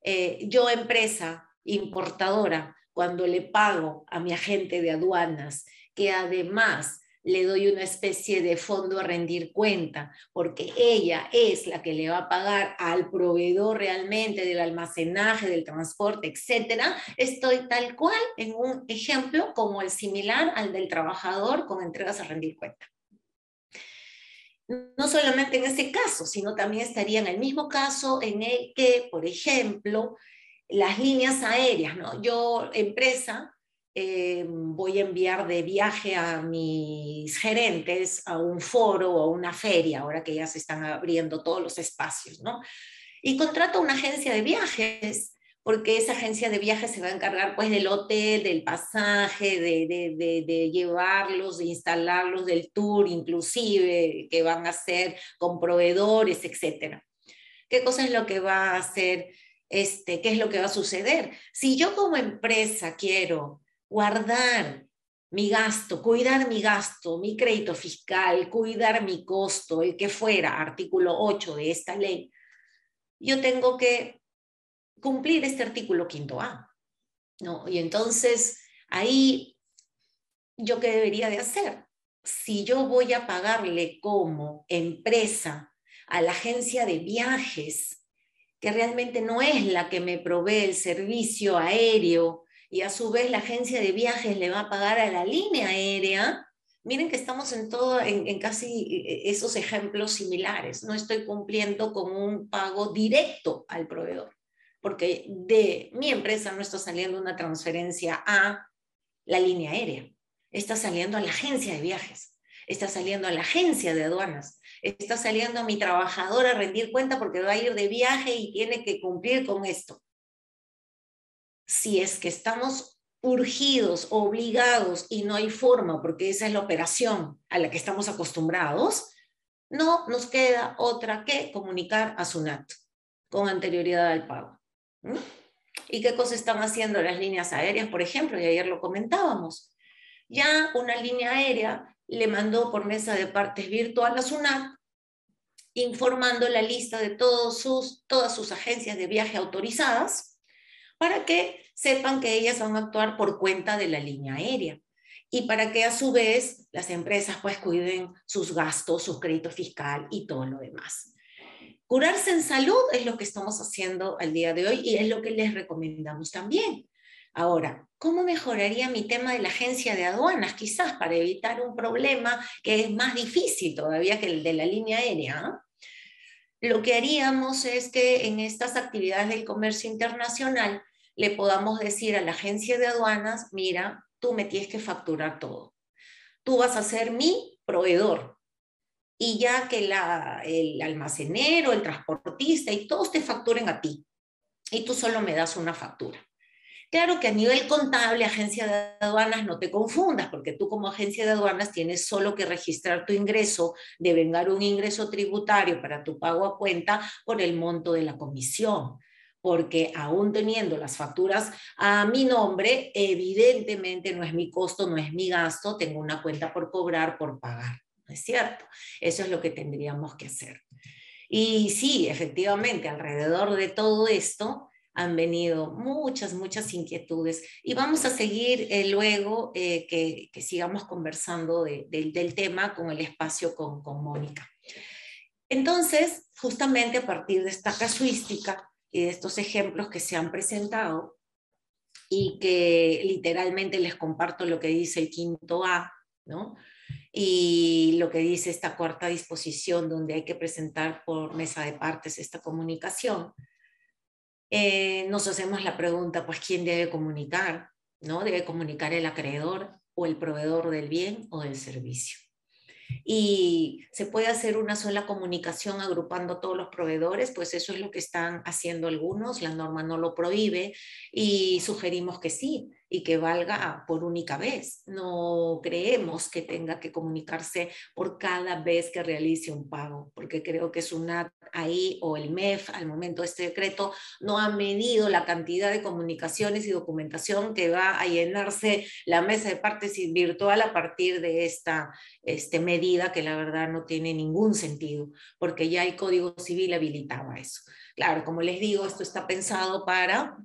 Speaker 1: eh, yo empresa importadora, cuando le pago a mi agente de aduanas, que además le doy una especie de fondo a rendir cuenta, porque ella es la que le va a pagar al proveedor realmente del almacenaje, del transporte, etcétera, estoy tal cual en un ejemplo como el similar al del trabajador con entregas a rendir cuenta. No solamente en este caso, sino también estaría en el mismo caso en el que, por ejemplo, las líneas aéreas, ¿no? Yo, empresa, eh, voy a enviar de viaje a mis gerentes a un foro o a una feria, ahora que ya se están abriendo todos los espacios, ¿no? Y contrato una agencia de viajes, porque esa agencia de viajes se va a encargar pues del hotel, del pasaje, de, llevarlos, de instalarlos, del tour inclusive, que van a hacer con proveedores, etcétera. ¿Qué cosa es lo que va a hacer? Este, ¿Qué es lo que va a suceder? Si yo como empresa quiero guardar mi gasto, cuidar mi gasto, mi crédito fiscal, cuidar mi costo, el que fuera, artículo 8 de esta ley, yo tengo que cumplir este artículo quinto A. ¿no? Y entonces, ahí, ¿yo qué debería de hacer? Si yo voy a pagarle como empresa a la agencia de viajes, que realmente no es la que me provee el servicio aéreo y a su vez la agencia de viajes le va a pagar a la línea aérea, miren que estamos en todo, en, casi eh, esos ejemplos similares. No estoy cumpliendo con un pago directo al proveedor, porque de mi empresa no está saliendo una transferencia a la línea aérea, está saliendo a la agencia de viajes, está saliendo a la agencia de aduanas, está saliendo a mi trabajador a rendir cuenta porque va a ir de viaje y tiene que cumplir con esto si es que estamos urgidos, obligados y no hay forma, porque esa es la operación a la que estamos acostumbrados, no nos queda otra que comunicar a SUNAT con anterioridad al pago. ¿Y qué cosas están haciendo las líneas aéreas, por ejemplo? Y ayer lo comentábamos. Ya una línea aérea le mandó por mesa de partes virtual a SUNAT informando la lista de todos sus, todas sus agencias de viaje autorizadas para que sepan que ellas van a actuar por cuenta de la línea aérea y para que a su vez las empresas pues cuiden sus gastos, su crédito fiscal y todo lo demás. Curarse en salud es lo que estamos haciendo al día de hoy y es lo que les recomendamos también. Ahora, ¿cómo mejoraría mi tema de la agencia de aduanas? Quizás para evitar un problema que es más difícil todavía que el de la línea aérea. Lo que haríamos es que en estas actividades del comercio internacional le podamos decir a la agencia de aduanas, mira, tú me tienes que facturar todo. Tú vas a ser mi proveedor. Y ya que el almacenero, el transportista y todos te facturen a ti. Y tú solo me das una factura. Claro que a nivel contable, agencia de aduanas, no te confundas, porque tú como agencia de aduanas tienes solo que registrar tu ingreso, devengar un ingreso tributario para tu pago a cuenta por el monto de la comisión porque aún teniendo las facturas a mi nombre, evidentemente no es mi costo, no es mi gasto, tengo una cuenta por cobrar, por pagar, ¿no es cierto? Eso es lo que tendríamos que hacer. Y sí, efectivamente, alrededor de todo esto han venido muchas, muchas inquietudes y vamos a seguir eh, luego eh, que, sigamos conversando del tema con el espacio con, con Mónica. Entonces, justamente a partir de esta casuística, y de estos ejemplos que se han presentado y que literalmente les comparto lo que dice el quinto A, ¿no? Y lo que dice esta cuarta disposición donde hay que presentar por mesa de partes esta comunicación. Eh, nos hacemos la pregunta, pues, ¿quién debe comunicar? ¿No? ¿Debe comunicar el acreedor o el proveedor del bien o del servicio? y se puede hacer una sola comunicación agrupando todos los proveedores, pues eso es lo que están haciendo algunos, la norma no lo prohíbe y sugerimos que sí y que valga por única vez. No creemos que tenga que comunicarse por cada vez que realice un pago, porque creo que SUNAT ahí o el MEF al momento de este decreto no ha medido la cantidad de comunicaciones y documentación que va a llenarse la mesa de partes virtual a partir de esta este, medida que la verdad no tiene ningún sentido, porque ya el Código Civil habilitaba eso. Claro, como les digo, esto está pensado para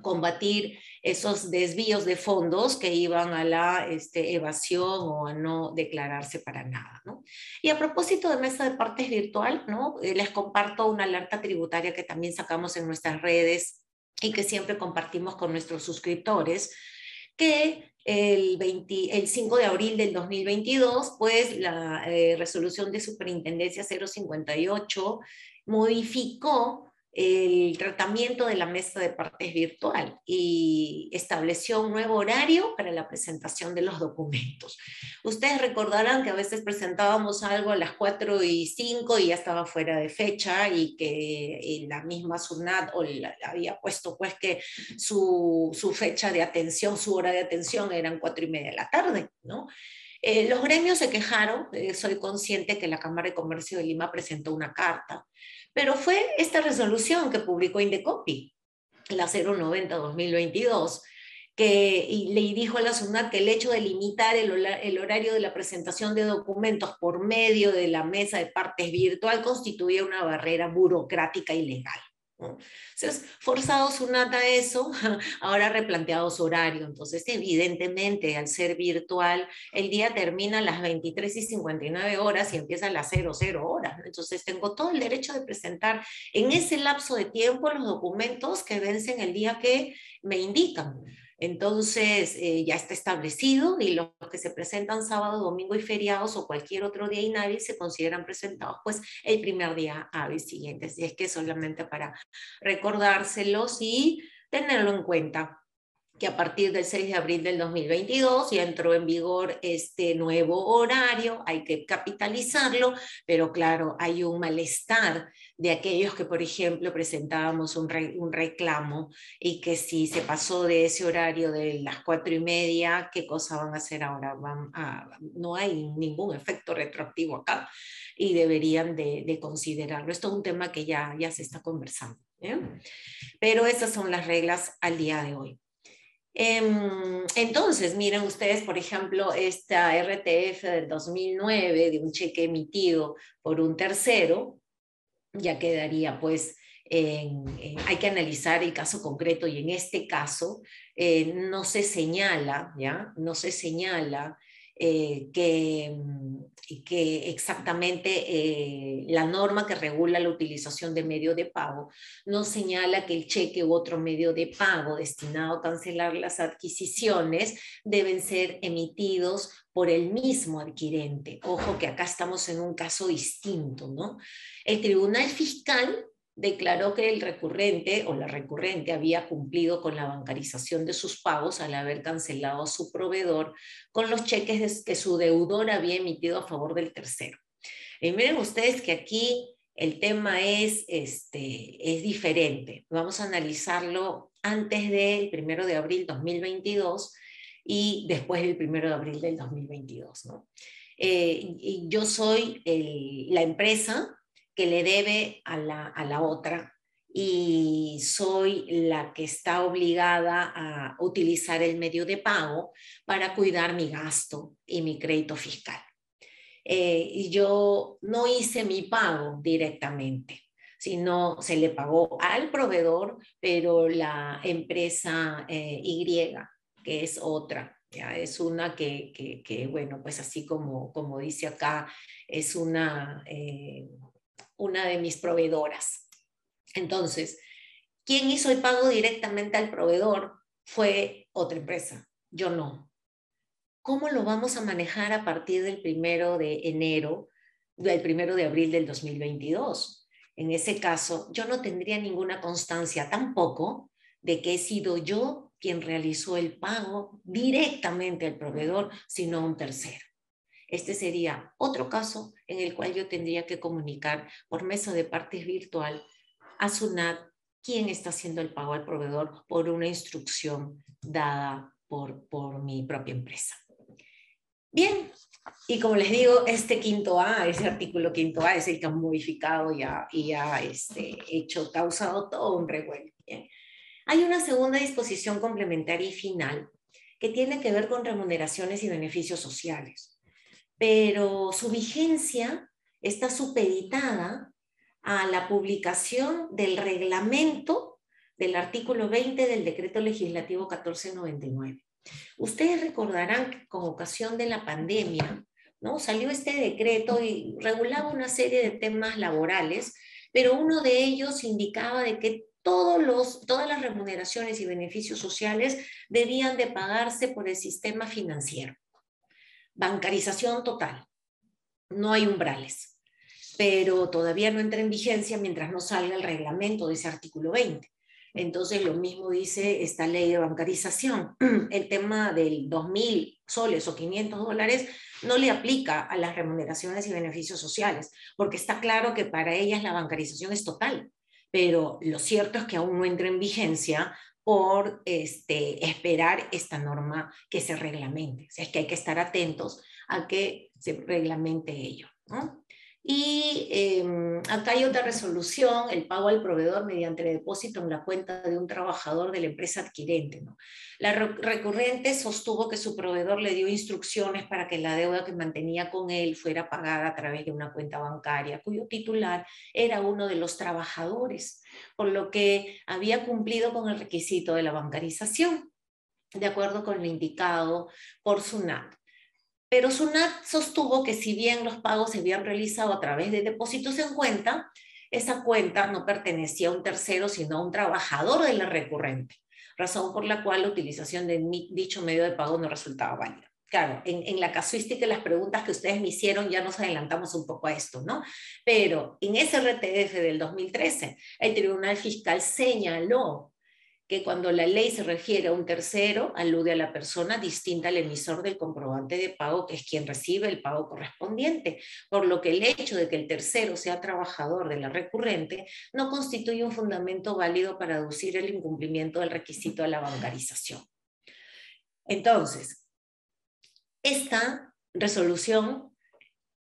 Speaker 1: combatir esos desvíos de fondos que iban a la este, evasión o a no declararse para nada. ¿no? Y a propósito de mesa de partes virtual, ¿no? Eh, les comparto una alerta tributaria que también sacamos en nuestras redes y que siempre compartimos con nuestros suscriptores, que el, 20, el 5 de abril del 2022, pues la eh, resolución de superintendencia 058 modificó el tratamiento de la mesa de partes virtual y estableció un nuevo horario para la presentación de los documentos. Ustedes recordarán que a veces presentábamos algo a las 4 y 5 y ya estaba fuera de fecha y que la misma SUNAT o había puesto pues que su, su, fecha de atención, su hora de atención eran 4 y media de la tarde, ¿no? Eh, los gremios se quejaron, eh, soy consciente que la Cámara de Comercio de Lima presentó una carta pero fue esta resolución que publicó Indecopi, la 090-2022, que y le dijo a la SUNAT que el hecho de limitar el, el, horario de la presentación de documentos por medio de la mesa de partes virtual constituía una barrera burocrática y legal. Entonces, forzado Sunata eso, ahora replanteado su horario. Entonces, evidentemente, al ser virtual, el día termina a las 23 y 59 horas y empieza a las 00 horas. Entonces, tengo todo el derecho de presentar en ese lapso de tiempo los documentos que vencen el día que me indican. Entonces eh, ya está establecido y los que se presentan sábado, domingo y feriados o cualquier otro día inhábil se consideran presentados pues el primer día hábil siguiente. Así es que solamente para recordárselos y tenerlo en cuenta que a partir del 6 de abril del 2022 ya entró en vigor este nuevo horario, hay que capitalizarlo, pero claro, hay un malestar de aquellos que, por ejemplo, presentábamos un, un reclamo y que si se pasó de ese horario de las cuatro y media, ¿qué cosa van a hacer ahora? Van no hay ningún efecto retroactivo acá y deberían de, de considerarlo. Esto es un tema que ya, ya se está conversando. Pero esas son las reglas al día de hoy. Em, entonces, miren ustedes, por ejemplo, esta RTF del 2009 de un cheque emitido por un tercero, ya quedaría pues, hay que analizar el caso concreto y en este caso eh, no se señala, ¿ya? No se señala eh, que, que, exactamente eh, la norma que regula la utilización de medio de pago no señala que el cheque u otro medio de pago destinado a cancelar las adquisiciones deben ser emitidos por el mismo adquirente. Ojo que acá estamos en un caso distinto, ¿no? El Tribunal Fiscal declaró que el recurrente o la recurrente había cumplido con la bancarización de sus pagos al haber cancelado a su proveedor con los cheques que su deudor había emitido a favor del tercero. Y miren ustedes que aquí el tema es, este, es diferente. Vamos a analizarlo antes del primero de abril 2022 y después del primero de abril del 2022. ¿no? Eh, yo soy la empresa que le debe a la, a la otra y soy la que está obligada a utilizar el medio de pago para cuidar mi gasto y mi crédito fiscal. Eh, y yo no hice mi pago directamente, sino se le pagó al proveedor, pero la empresa eh, Y, que es otra, ya es una que, que, bueno, pues así como, como dice acá, es una, eh, una de mis proveedoras. Entonces, quien hizo el pago directamente al proveedor fue otra empresa, yo no. ¿Cómo lo vamos a manejar a partir del primero de enero, del primero de abril del 2022? En ese caso, yo no tendría ninguna constancia tampoco de que he sido yo quien realizó el pago directamente al proveedor, sino un tercero. Este sería otro caso en el cual yo tendría que comunicar por mesa de partes virtual a SUNAT quién está haciendo el pago al proveedor por una instrucción dada por, por mi propia empresa. Bien, y como les digo, este quinto A, ese artículo quinto A es el que han modificado y ha, y ha este, hecho, causado todo un revuelo. Hay una segunda disposición complementaria y final que tiene que ver con remuneraciones y beneficios sociales, pero su vigencia está supeditada a la publicación del reglamento del artículo 20 del decreto legislativo 1499. Ustedes recordarán que con ocasión de la pandemia, ¿no? Salió este decreto y regulaba una serie de temas laborales, pero uno de ellos indicaba de que todos los, todas las remuneraciones y beneficios sociales debían de pagarse por el sistema financiero. Bancarización total. No hay umbrales pero todavía no entra en vigencia mientras no salga el reglamento de ese artículo 20. Entonces, lo mismo dice esta ley de bancarización. El tema del 2.000 soles o 500 dólares no le aplica a las remuneraciones y beneficios sociales, porque está claro que para ellas la bancarización es total. Pero lo cierto es que aún no entra en vigencia por este, esperar esta norma que se reglamente. O sea, es que hay que estar atentos a que se reglamente ello. Y em, acá hay otra resolución, el pago al proveedor mediante depósito en la cuenta de un trabajador de la empresa adquirente. La recurrente sostuvo que su proveedor le dio instrucciones para que la deuda que mantenía con él fuera pagada a través de una cuenta bancaria, cuyo titular era uno de los trabajadores, por lo que había cumplido con el requisito de la bancarización, de acuerdo con lo indicado por SUNAT. Pero SUNAT sostuvo que si bien los pagos se habían realizado a través de depósitos en cuenta, esa cuenta no pertenecía a un tercero, sino a un trabajador de la recurrente, razón por la cual la utilización de dicho medio de pago no resultaba válida. Claro, en, en, la casuística y las preguntas que ustedes me hicieron ya nos adelantamos un poco a esto, ¿no? Pero en ese RTF del 2013, el Tribunal Fiscal señaló que cuando la ley se refiere a un tercero, alude a la persona distinta al emisor del comprobante de pago, que es quien recibe el pago correspondiente, por lo que el hecho de que el tercero sea trabajador de la recurrente no constituye un fundamento válido para aducir el incumplimiento del requisito de la bancarización. Entonces, esta resolución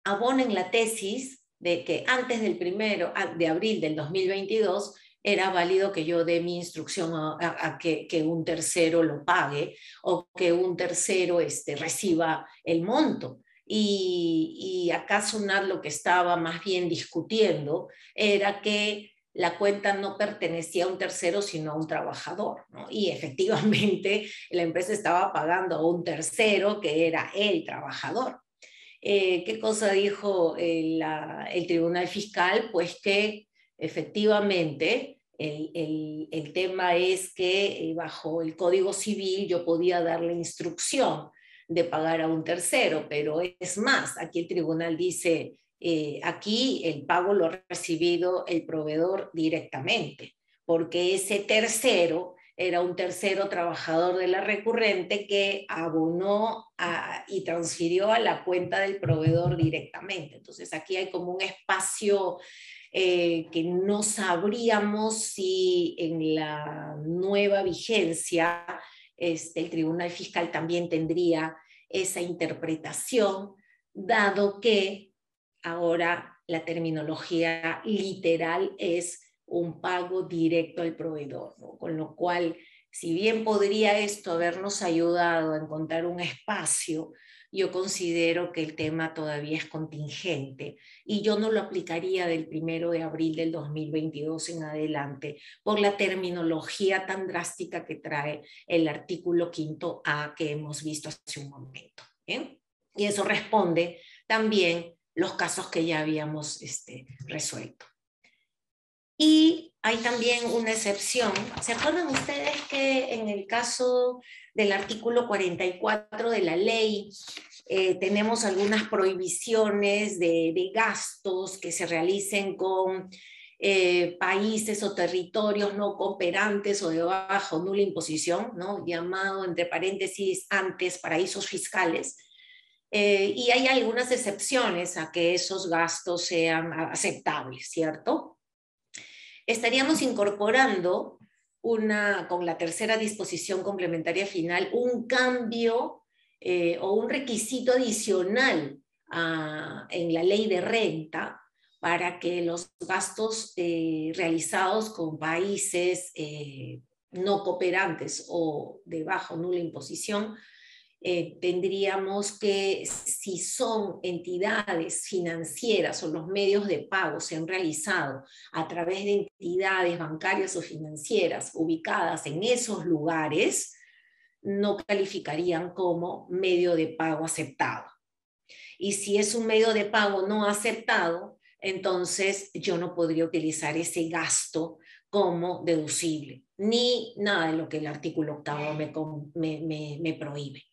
Speaker 1: abona en la tesis de que antes del primero de abril del 2022 era válido que yo dé mi instrucción a, que, un tercero lo pague o que un tercero este, reciba el monto. Y, y acá lo que estaba más bien discutiendo era que la cuenta no pertenecía a un tercero, sino a un trabajador. Y efectivamente la empresa estaba pagando a un tercero que era el trabajador. Eh, ¿Qué cosa dijo el, el Tribunal Fiscal? Pues que efectivamente el, tema es que eh, bajo el Código Civil yo podía dar la instrucción de pagar a un tercero, pero es más, aquí el tribunal dice, eh, aquí el pago lo ha recibido el proveedor directamente, porque ese tercero era un tercero trabajador de la recurrente que abonó y transfirió a la cuenta del proveedor directamente. Entonces aquí hay como un espacio eh, que no sabríamos si en la nueva vigencia este, el Tribunal Fiscal también tendría esa interpretación, dado que ahora la terminología literal es un pago directo al proveedor, con lo cual, si bien podría esto habernos ayudado a encontrar un espacio, yo considero que el tema todavía es contingente y yo no lo aplicaría del primero de abril del 2022 en adelante por la terminología tan drástica que trae el artículo quinto A que hemos visto hace un momento. Y eso responde también los casos que ya habíamos este, resuelto. Y hay también una excepción. ¿Se acuerdan ustedes que en el caso del artículo 44 de la ley eh, tenemos algunas prohibiciones de, gastos que se realicen con eh, países o territorios no cooperantes o de bajo nula imposición, ¿no? llamado entre paréntesis antes paraísos fiscales? Eh, y hay algunas excepciones a que esos gastos sean aceptables, ¿cierto? Estaríamos incorporando una, con la tercera disposición complementaria final, un cambio eh, o un requisito adicional en la ley de renta para que los gastos eh, realizados con países no cooperantes o de bajo nula imposición eh, tendríamos que, si son entidades financieras o los medios de pago se han realizado a través de entidades bancarias o financieras ubicadas en esos lugares, no calificarían como medio de pago aceptado. Y si es un medio de pago no aceptado, entonces yo no podría utilizar ese gasto como deducible, ni nada de lo que el artículo octavo me, me prohíbe.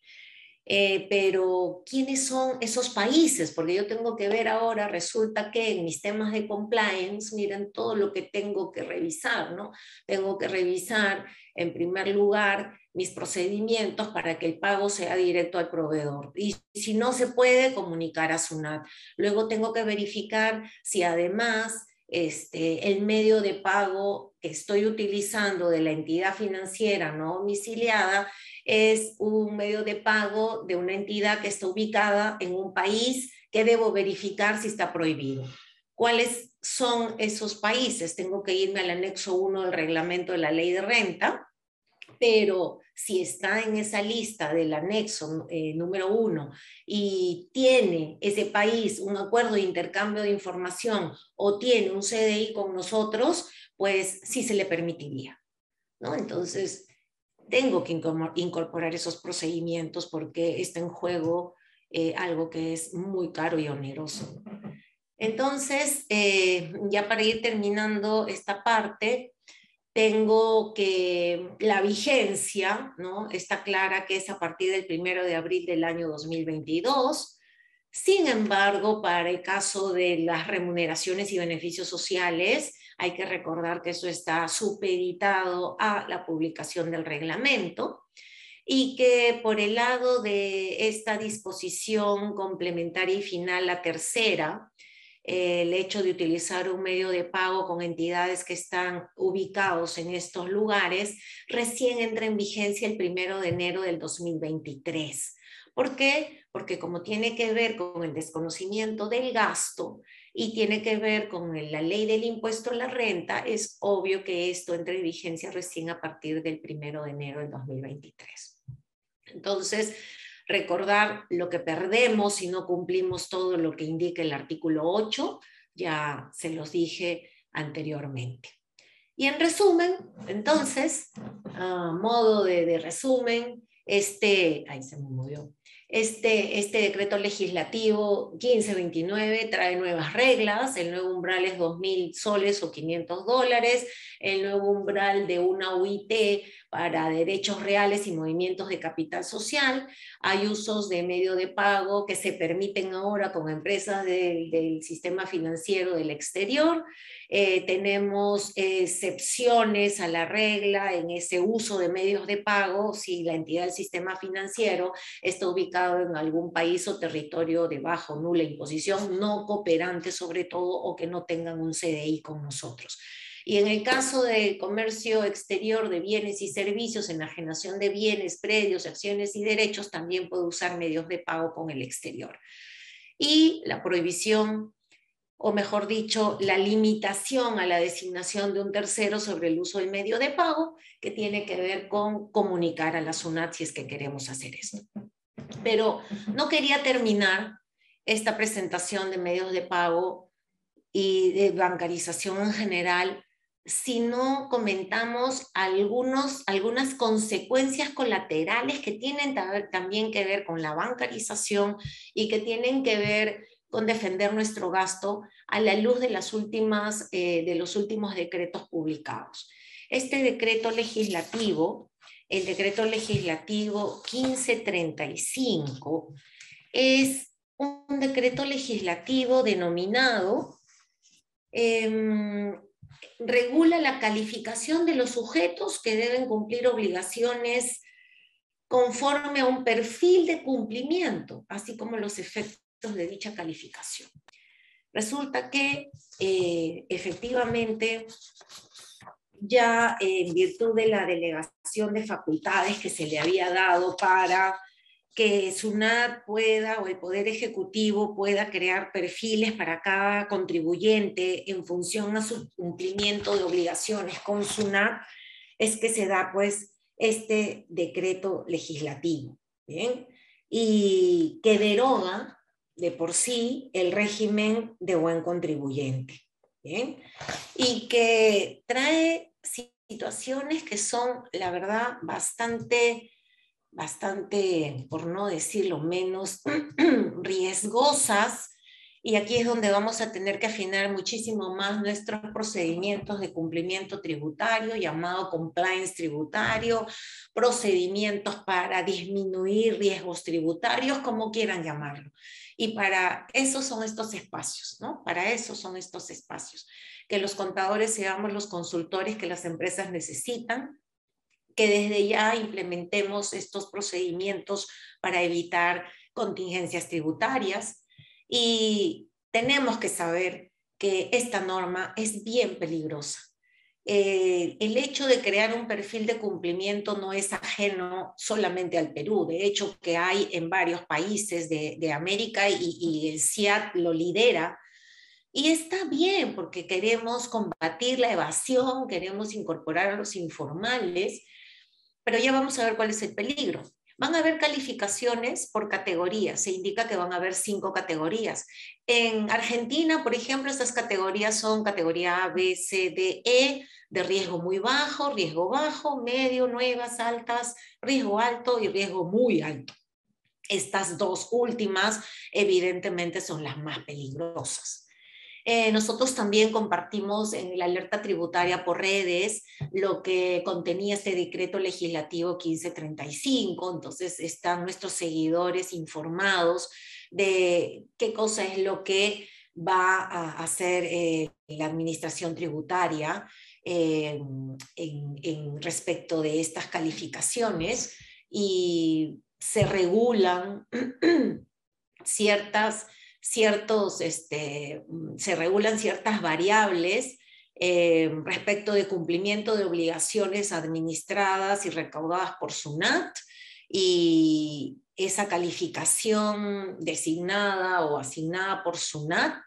Speaker 1: Eh, pero ¿quiénes son esos países? Porque yo tengo que ver ahora, resulta que en mis temas de compliance, miren todo lo que tengo que revisar, ¿no? Tengo que revisar, en primer lugar, mis procedimientos para que el pago sea directo al proveedor. Y si no se puede, comunicar a SUNAT. Luego tengo que verificar si además este, el medio de pago que estoy utilizando de la entidad financiera no domiciliada es un medio de pago de una entidad que está ubicada en un país que debo verificar si está prohibido. ¿Cuáles son esos países? Tengo que irme al anexo 1 del reglamento de la ley de renta, pero si está en esa lista del anexo eh, número 1 y tiene ese país un acuerdo de intercambio de información o tiene un CDI con nosotros, pues sí se le permitiría. ¿no? Entonces, tengo que incorporar esos procedimientos porque está en juego eh, algo que es muy caro y oneroso. Entonces, eh, ya para ir terminando esta parte, tengo que la vigencia, ¿no? Está clara que es a partir del primero de abril del año 2022. Sin embargo, para el caso de las remuneraciones y beneficios sociales, hay que recordar que eso está supeditado a la publicación del reglamento y que por el lado de esta disposición complementaria y final, la tercera, el hecho de utilizar un medio de pago con entidades que están ubicados en estos lugares, recién entra en vigencia el primero de enero del 2023. ¿Por qué? Porque como tiene que ver con el desconocimiento del gasto, y tiene que ver con la ley del impuesto a la renta, es obvio que esto entre en vigencia recién a partir del primero de enero del 2023. Entonces, recordar lo que perdemos si no cumplimos todo lo que indica el artículo 8, ya se los dije anteriormente. Y en resumen, entonces, a modo de, resumen, este, ahí se me movió, este, este decreto legislativo 1529 trae nuevas reglas, el nuevo umbral es 2.000 soles o 500 dólares, el nuevo umbral de una UIT para derechos reales y movimientos de capital social, hay usos de medio de pago que se permiten ahora con empresas del sistema financiero del exterior, eh, tenemos excepciones a la regla en ese uso de medios de pago si la entidad del sistema financiero está ubicado en algún país o territorio de bajo nula imposición, no cooperantes sobre todo o que no tengan un CDI con nosotros. Y en el caso de comercio exterior de bienes y servicios, enajenación de bienes, predios, acciones y derechos, también puede usar medios de pago con el exterior. Y la prohibición, o mejor dicho, la limitación a la designación de un tercero sobre el uso del medio de pago, que tiene que ver con comunicar a la SUNAT si es que queremos hacer esto. Pero no quería terminar esta presentación de medios de pago y de bancarización en general si no comentamos algunos, algunas consecuencias colaterales que tienen también que ver con la bancarización y que tienen que ver con defender nuestro gasto a la luz de, las últimas, eh, de los últimos decretos publicados. Este decreto legislativo, el decreto legislativo 1535, es un decreto legislativo denominado em, regula la calificación de los sujetos que deben cumplir obligaciones conforme a un perfil de cumplimiento, así como los efectos de dicha calificación. Resulta que eh, efectivamente ya en virtud de la delegación de facultades que se le había dado para que SUNAT pueda o el Poder Ejecutivo pueda crear perfiles para cada contribuyente en función a su cumplimiento de obligaciones con SUNAT, es que se da pues este decreto legislativo, ¿bien? Y que deroga de por sí el régimen de buen contribuyente, ¿bien? Y que trae situaciones que son, la verdad, bastante bastante, por no decirlo menos, riesgosas. Y aquí es donde vamos a tener que afinar muchísimo más nuestros procedimientos de cumplimiento tributario, llamado compliance tributario, procedimientos para disminuir riesgos tributarios, como quieran llamarlo. Y para eso son estos espacios, ¿no? Para eso son estos espacios. Que los contadores seamos los consultores que las empresas necesitan, que desde ya implementemos estos procedimientos para evitar contingencias tributarias y tenemos que saber que esta norma es bien peligrosa. Eh, el hecho de crear un perfil de cumplimiento no es ajeno solamente al Perú, de hecho que hay en varios países de, América y, y el CIAT lo lidera. Y está bien porque queremos combatir la evasión, queremos incorporar a los informales, pero ya vamos a ver cuál es el peligro. Van a haber calificaciones por categorías, se indica que van a haber cinco categorías. En Argentina, por ejemplo, estas categorías son categoría A, B, C, D, E, de riesgo muy bajo, riesgo bajo, medio, nuevas, altas, riesgo alto y riesgo muy alto. Estas dos últimas, evidentemente, son las más peligrosas. Eh, nosotros también compartimos en la alerta tributaria por redes lo que contenía este decreto legislativo 1535, entonces están nuestros seguidores informados de qué cosa es lo que va a hacer eh, la administración tributaria eh, en, respecto de estas calificaciones. Y se regulan ciertas ciertos, este, mm, se regulan ciertas variables eh, respecto de cumplimiento de obligaciones administradas y recaudadas por SUNAT y esa calificación designada o asignada por SUNAT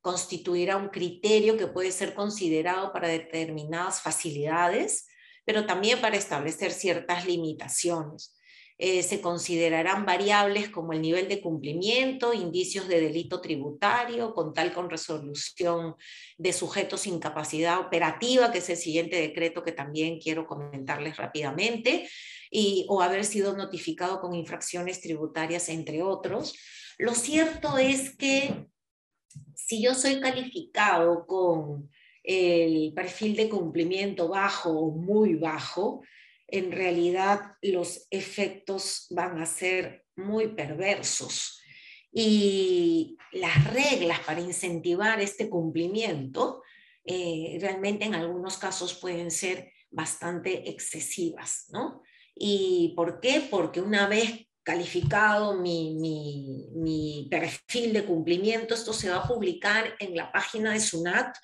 Speaker 1: constituirá un criterio que puede ser considerado para determinadas facilidades, pero también para establecer ciertas limitaciones. Eh, se considerarán variables como el nivel de cumplimiento, indicios de delito tributario, con tal con resolución de sujetos sin capacidad operativa, que es el siguiente decreto que también quiero comentarles rápidamente, y, o haber sido notificado con infracciones tributarias, entre otros. Lo cierto es que si yo soy calificado con el perfil de cumplimiento bajo o muy bajo, en realidad los efectos van a ser muy perversos. Y las reglas para incentivar este cumplimiento eh, realmente en algunos casos pueden ser bastante excesivas, ¿no? ¿Y por qué? Porque una vez calificado mi, mi, mi, perfil de cumplimiento. Esto se va a publicar en la página de SUNAT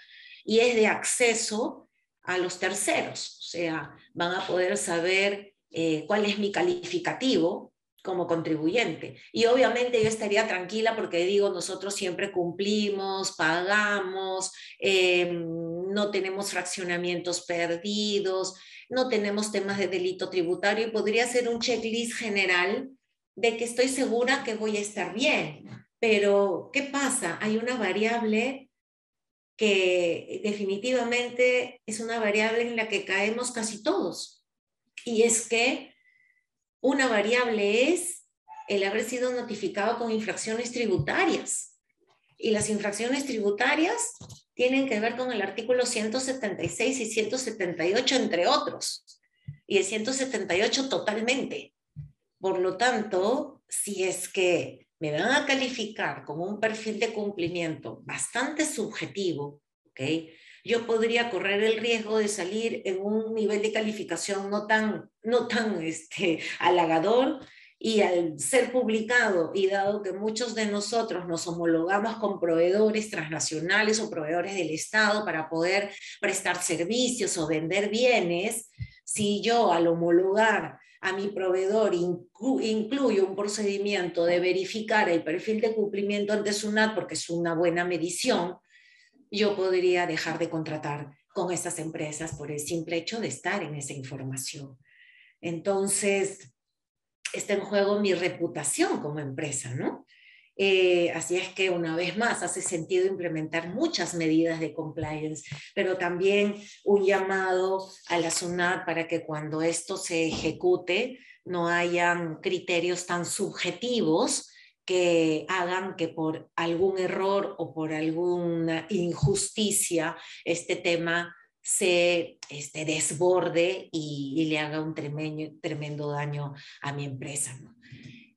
Speaker 1: y es de acceso a los terceros. O sea, van a poder saber eh, cuál es mi calificativo como contribuyente. Y obviamente yo estaría tranquila porque digo, nosotros siempre cumplimos, pagamos, em, no tenemos fraccionamientos perdidos, no tenemos temas de delito tributario y podría ser un checklist general de que estoy segura que voy a estar bien. Pero, ¿qué pasa? Hay una variable que definitivamente es una variable en la que caemos casi todos. Y es que una variable es el haber sido notificado con infracciones tributarias. Y las infracciones tributarias tienen que ver con el artículo 176 y 178, entre otros. Y el 178 totalmente. Por lo tanto, si es que me van a calificar como un perfil de cumplimiento bastante subjetivo, ¿ok? Yo podría correr el riesgo de salir en un nivel de calificación no tan, no tan este, halagador y al ser publicado y dado que muchos de nosotros nos homologamos con proveedores transnacionales o proveedores del Estado para poder prestar servicios o vender bienes, si yo al homologar a mi proveedor incluye un procedimiento de verificar el perfil de cumplimiento ante SUNAT porque es una buena medición, yo podría dejar de contratar con estas empresas por el simple hecho de estar en esa información. Entonces, está en juego mi reputación como empresa, ¿no? Eh, así es que una vez más hace sentido implementar muchas medidas de compliance, pero también un llamado a la SUNAT para que cuando esto se ejecute no hayan criterios tan subjetivos que hagan que por algún error o por alguna injusticia este tema se este, desborde y, le haga un tremendo, tremendo daño a mi empresa.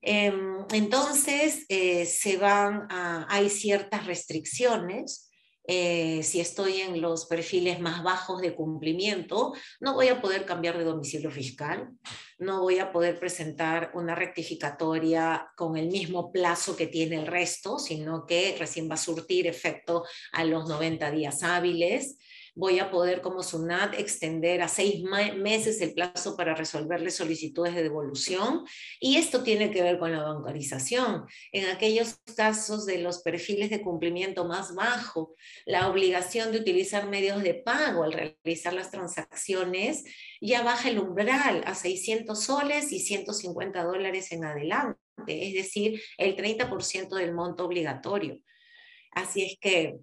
Speaker 1: Em, entonces, eh, se van hay ciertas restricciones. Eh, si estoy en los perfiles más bajos de cumplimiento, no voy a poder cambiar de domicilio fiscal, no voy a poder presentar una rectificatoria con el mismo plazo que tiene el resto, sino que recién va a surtir efecto a los 90 días hábiles voy a poder como SUNAT extender a seis meses el plazo para resolverle solicitudes de devolución. Y esto tiene que ver con la bancarización. En aquellos casos de los perfiles de cumplimiento más bajo, la obligación de utilizar medios de pago al realizar las transacciones ya baja el umbral a 600 soles y 150 dólares en adelante, es decir, el 30% del monto obligatorio. Así es que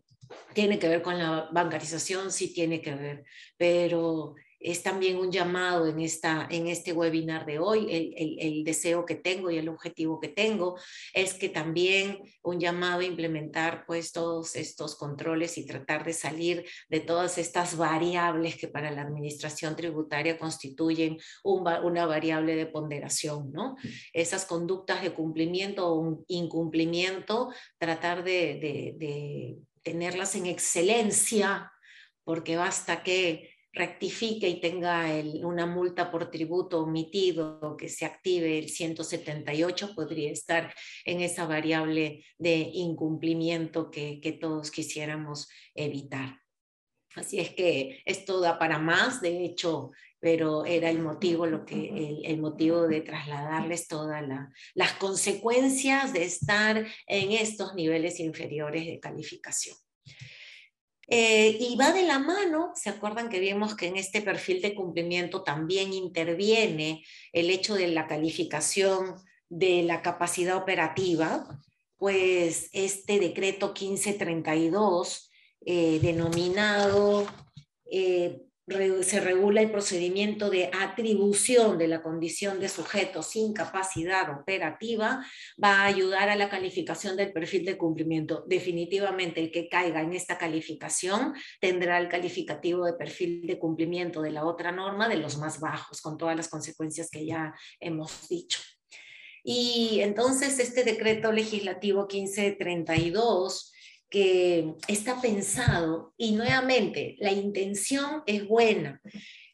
Speaker 1: tiene que ver con la bancarización, sí tiene que ver, pero es también un llamado en, esta, en este webinar de hoy, el, el, deseo que tengo y el objetivo que tengo es que también un llamado a implementar pues todos estos controles y tratar de salir de todas estas variables que para la administración tributaria constituyen una variable de ponderación, ¿no? Esas conductas de cumplimiento o incumplimiento, tratar de, de tenerlas en excelencia, porque basta que rectifique y tenga una multa por tributo omitido, que se active el 178, podría estar en esa variable de incumplimiento que, todos quisiéramos evitar. Así es que esto da para más, de hecho, pero era el motivo, lo que, el, motivo de trasladarles todas las consecuencias de estar en estos niveles inferiores de calificación. Eh, y va de la mano, ¿se acuerdan que vimos que en este perfil de cumplimiento también interviene el hecho de la calificación de la capacidad operativa? Pues este decreto 1532, eh, denominado eh, se regula el procedimiento de atribución de la condición de sujeto sin capacidad operativa, va a ayudar a la calificación del perfil de cumplimiento. Definitivamente el que caiga en esta calificación tendrá el calificativo de perfil de cumplimiento de la otra norma de los más bajos, con todas las consecuencias que ya hemos dicho. Y entonces este decreto legislativo 1532 que está pensado y nuevamente la intención es buena,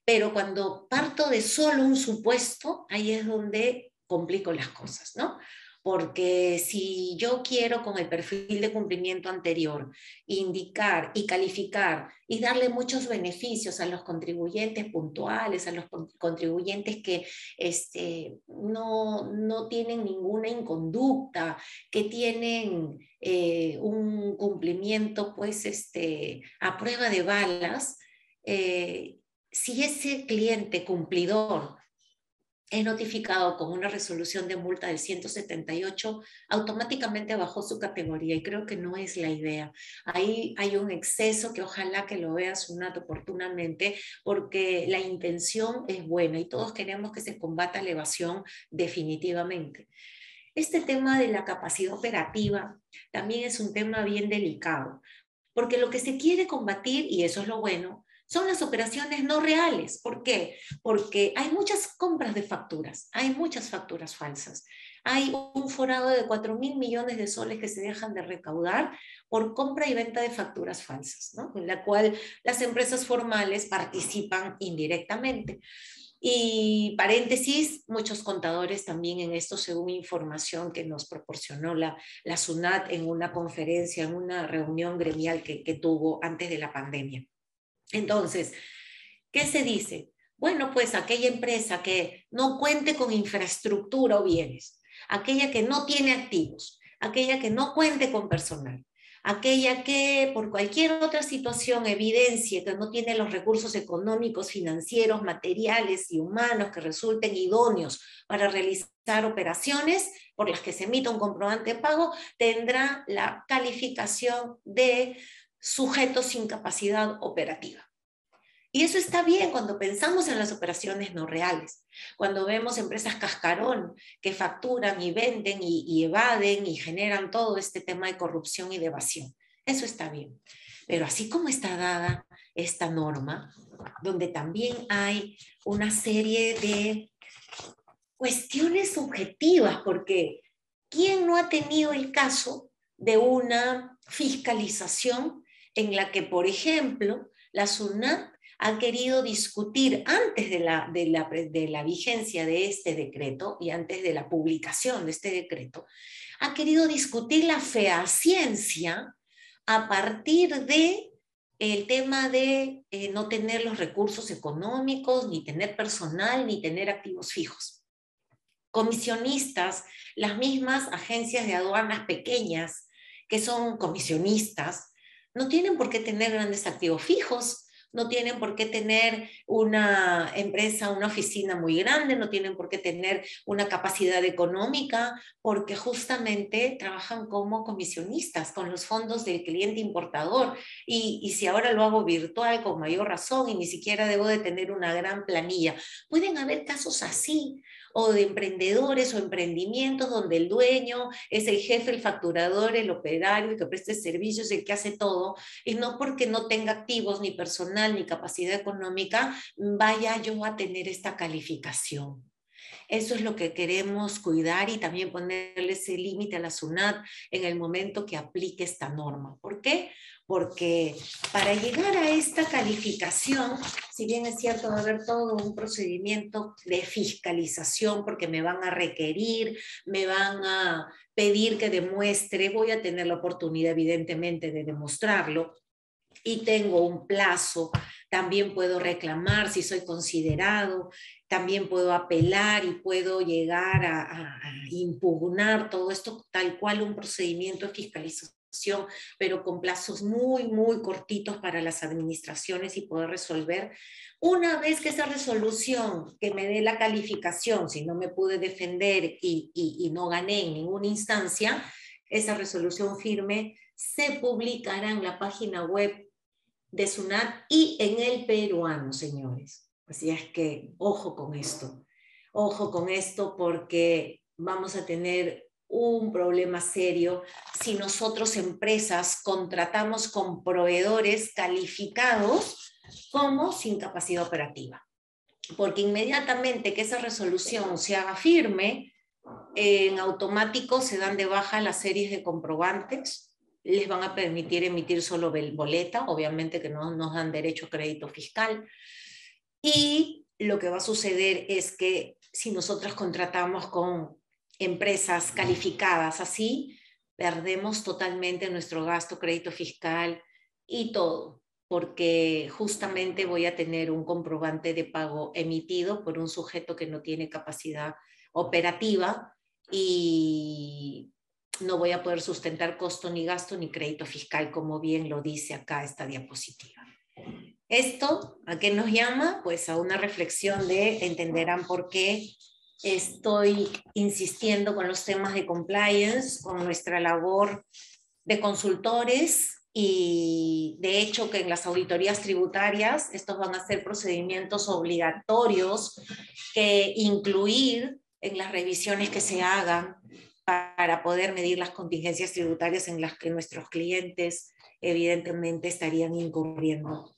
Speaker 1: pero cuando parto de solo un supuesto, ahí es donde complico las cosas, ¿no? Porque si yo quiero con el perfil de cumplimiento anterior indicar y calificar y darle muchos beneficios a los contribuyentes puntuales, a los contribuyentes que este, no, no tienen ninguna inconducta, que tienen eh, un cumplimiento pues este, a prueba de balas, eh, si ese cliente cumplidor es notificado con una resolución de multa del 178, automáticamente bajó su categoría y creo que no es la idea. Ahí hay un exceso que ojalá que lo veas SUNAT oportunamente porque la intención es buena y todos queremos que se combata la evasión definitivamente. Este tema de la capacidad operativa también es un tema bien delicado, porque lo que se quiere combatir, y eso es lo bueno, son las operaciones no reales. ¿Por qué? Porque hay muchas compras de facturas, hay muchas facturas falsas. Hay un forado de 4 mil millones de soles que se dejan de recaudar por compra y venta de facturas falsas, ¿no? en la cual las empresas formales participan indirectamente. Y paréntesis, muchos contadores también en esto, según información que nos proporcionó la, la SUNAT en una conferencia, en una reunión gremial que, que tuvo antes de la pandemia. Entonces, ¿qué se dice? Bueno, pues aquella empresa que no cuente con infraestructura o bienes, aquella que no tiene activos, aquella que no cuente con personal, aquella que por cualquier otra situación evidencie que no tiene los recursos económicos, financieros, materiales y humanos que resulten idóneos para realizar operaciones por las que se emita un comprobante de pago, tendrá la calificación de sujetos sin capacidad operativa. Y eso está bien cuando pensamos en las operaciones no reales, cuando vemos empresas cascarón que facturan y venden y, evaden y generan todo este tema de corrupción y de evasión. Eso está bien. Pero así como está dada esta norma, donde también hay una serie de cuestiones objetivas, porque ¿quién no ha tenido el caso de una fiscalización en la que, por ejemplo, la SUNAT ha querido discutir antes de la, de, la, vigencia de este decreto y antes de la publicación de este decreto, ha querido discutir la fehaciencia a partir de el tema de eh, no tener los recursos económicos, ni tener personal, ni tener activos fijos. Comisionistas, las mismas agencias de aduanas pequeñas que son comisionistas, no tienen por qué tener grandes activos fijos, no tienen por qué tener una empresa, una oficina muy grande, no tienen por qué tener una capacidad económica, porque justamente trabajan como comisionistas con los fondos del cliente importador. Y, si ahora lo hago virtual, con mayor razón, y ni siquiera debo de tener una gran planilla. Pueden haber casos así, o de emprendedores o emprendimientos donde el dueño es el jefe, el facturador, el operario, el que preste servicios, el que hace todo, y no porque no tenga activos, ni personal, ni capacidad económica, vaya yo a tener esta calificación. Eso es lo que queremos cuidar y también ponerle ese límite a la SUNAT en el momento que aplique esta norma. ¿Por qué? Porque para llegar a esta calificación, si bien es cierto, va a haber todo un procedimiento de fiscalización, porque me van a requerir, me van a pedir que demuestre, voy a tener la oportunidad evidentemente de demostrarlo, y tengo un plazo, también puedo reclamar si soy considerado, también puedo apelar y puedo llegar a, a impugnar todo esto tal cual un procedimiento de fiscalización pero con plazos muy, muy cortitos para las administraciones y poder resolver. Una vez que esa resolución que me dé la calificación, si no me pude defender y, y, no gané en ninguna instancia, esa resolución firme se publicará en la página web de SUNAT y en el peruano, señores. Así es que ojo con esto, ojo con esto porque vamos a tener un problema serio si nosotros empresas contratamos con proveedores calificados como sin capacidad operativa. Porque inmediatamente que esa resolución se haga firme, en automático se dan de baja las series de comprobantes, les van a permitir emitir solo boleta, obviamente que no nos dan derecho a crédito fiscal, y lo que va a suceder es que si nosotros contratamos con empresas calificadas así, perdemos totalmente nuestro gasto, crédito fiscal y todo, porque justamente voy a tener un comprobante de pago emitido por un sujeto que no tiene capacidad operativa y no voy a poder sustentar costo ni gasto ni crédito fiscal, como bien lo dice acá esta diapositiva. Esto, ¿a qué nos llama? Pues a una reflexión de entenderán por qué estoy insistiendo con los temas de compliance, con nuestra labor de consultores y de hecho que en las auditorías tributarias estos van a ser procedimientos obligatorios que incluir en las revisiones que se hagan para poder medir las contingencias tributarias en las que nuestros clientes evidentemente estarían incurriendo.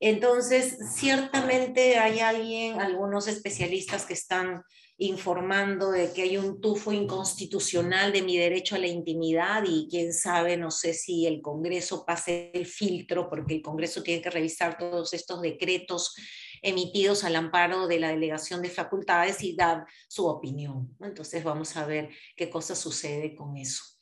Speaker 1: Entonces, ciertamente hay alguien, algunos especialistas que están informando de que hay un tufo inconstitucional de mi derecho a la intimidad y quién sabe, no sé si el Congreso pase el filtro, porque el Congreso tiene que revisar todos estos decretos emitidos al amparo de la delegación de facultades y dar su opinión. Entonces vamos a ver qué cosa sucede con eso.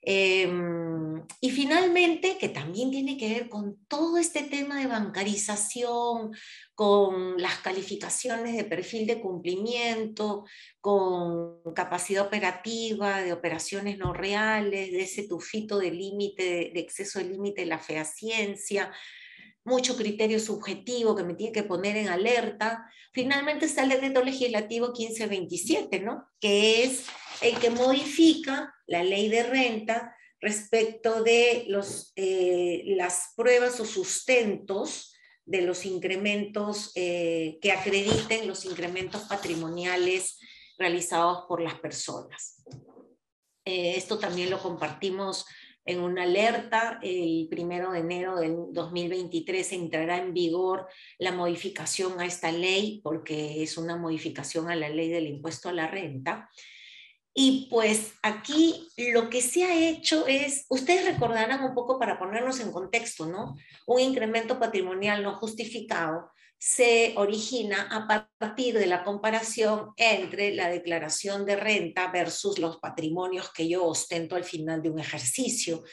Speaker 1: Em, y finalmente, que también tiene que ver con todo este tema de bancarización, con las calificaciones de perfil de cumplimiento, con capacidad operativa, de operaciones no reales, de ese tufito de límite, de exceso de límite de la fehaciencia, mucho criterio subjetivo que me tiene que poner en alerta. Finalmente está el decreto legislativo 1527, ¿no? Que es el que modifica la ley de renta respecto de los, eh, las pruebas o sustentos de los incrementos eh, que acrediten los incrementos patrimoniales realizados por las personas. Eh, esto también lo compartimos en una alerta. El primero de enero del 2023 entrará en vigor la modificación a esta ley, porque es una modificación a la ley del impuesto a la renta. Y pues aquí lo que se ha hecho es, ustedes recordarán un poco para ponernos en contexto, ¿no? Un incremento patrimonial no justificado se origina a partir de la comparación entre la declaración de renta versus los patrimonios que yo ostento al final de un ejercicio.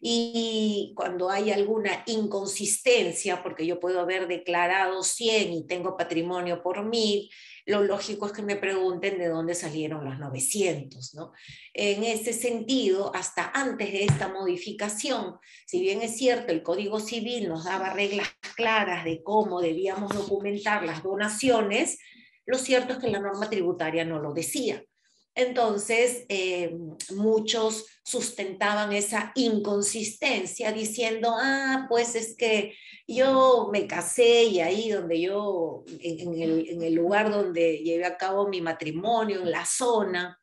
Speaker 1: Y cuando hay alguna inconsistencia, porque yo puedo haber declarado 100 y tengo patrimonio por 1000, lo lógico es que me pregunten de dónde salieron los 900. ¿no? En ese sentido, hasta antes de esta modificación, si bien es cierto, el Código Civil nos daba reglas claras de cómo debíamos documentar las donaciones, lo cierto es que la norma tributaria no lo decía. Entonces, eh, muchos sustentaban esa inconsistencia diciendo, ah, pues es que yo me casé y ahí donde yo, en, el, en el lugar donde llevé a cabo mi matrimonio, en la zona,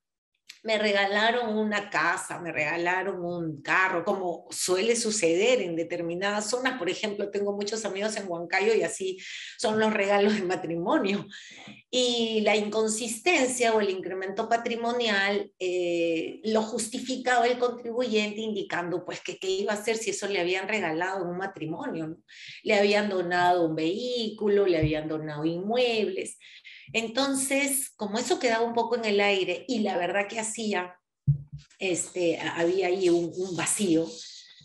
Speaker 1: me regalaron una casa, me regalaron un carro, como suele suceder en determinadas zonas. Por ejemplo, tengo muchos amigos en Huancayo y así son los regalos de matrimonio. Y la inconsistencia o el incremento patrimonial eh, lo justificaba el contribuyente indicando pues que qué iba a hacer si eso le habían regalado en un matrimonio. Le habían donado un vehículo, le habían donado inmuebles. Entonces, como eso quedaba un poco en el aire y la verdad que hacía, este, había ahí un, vacío,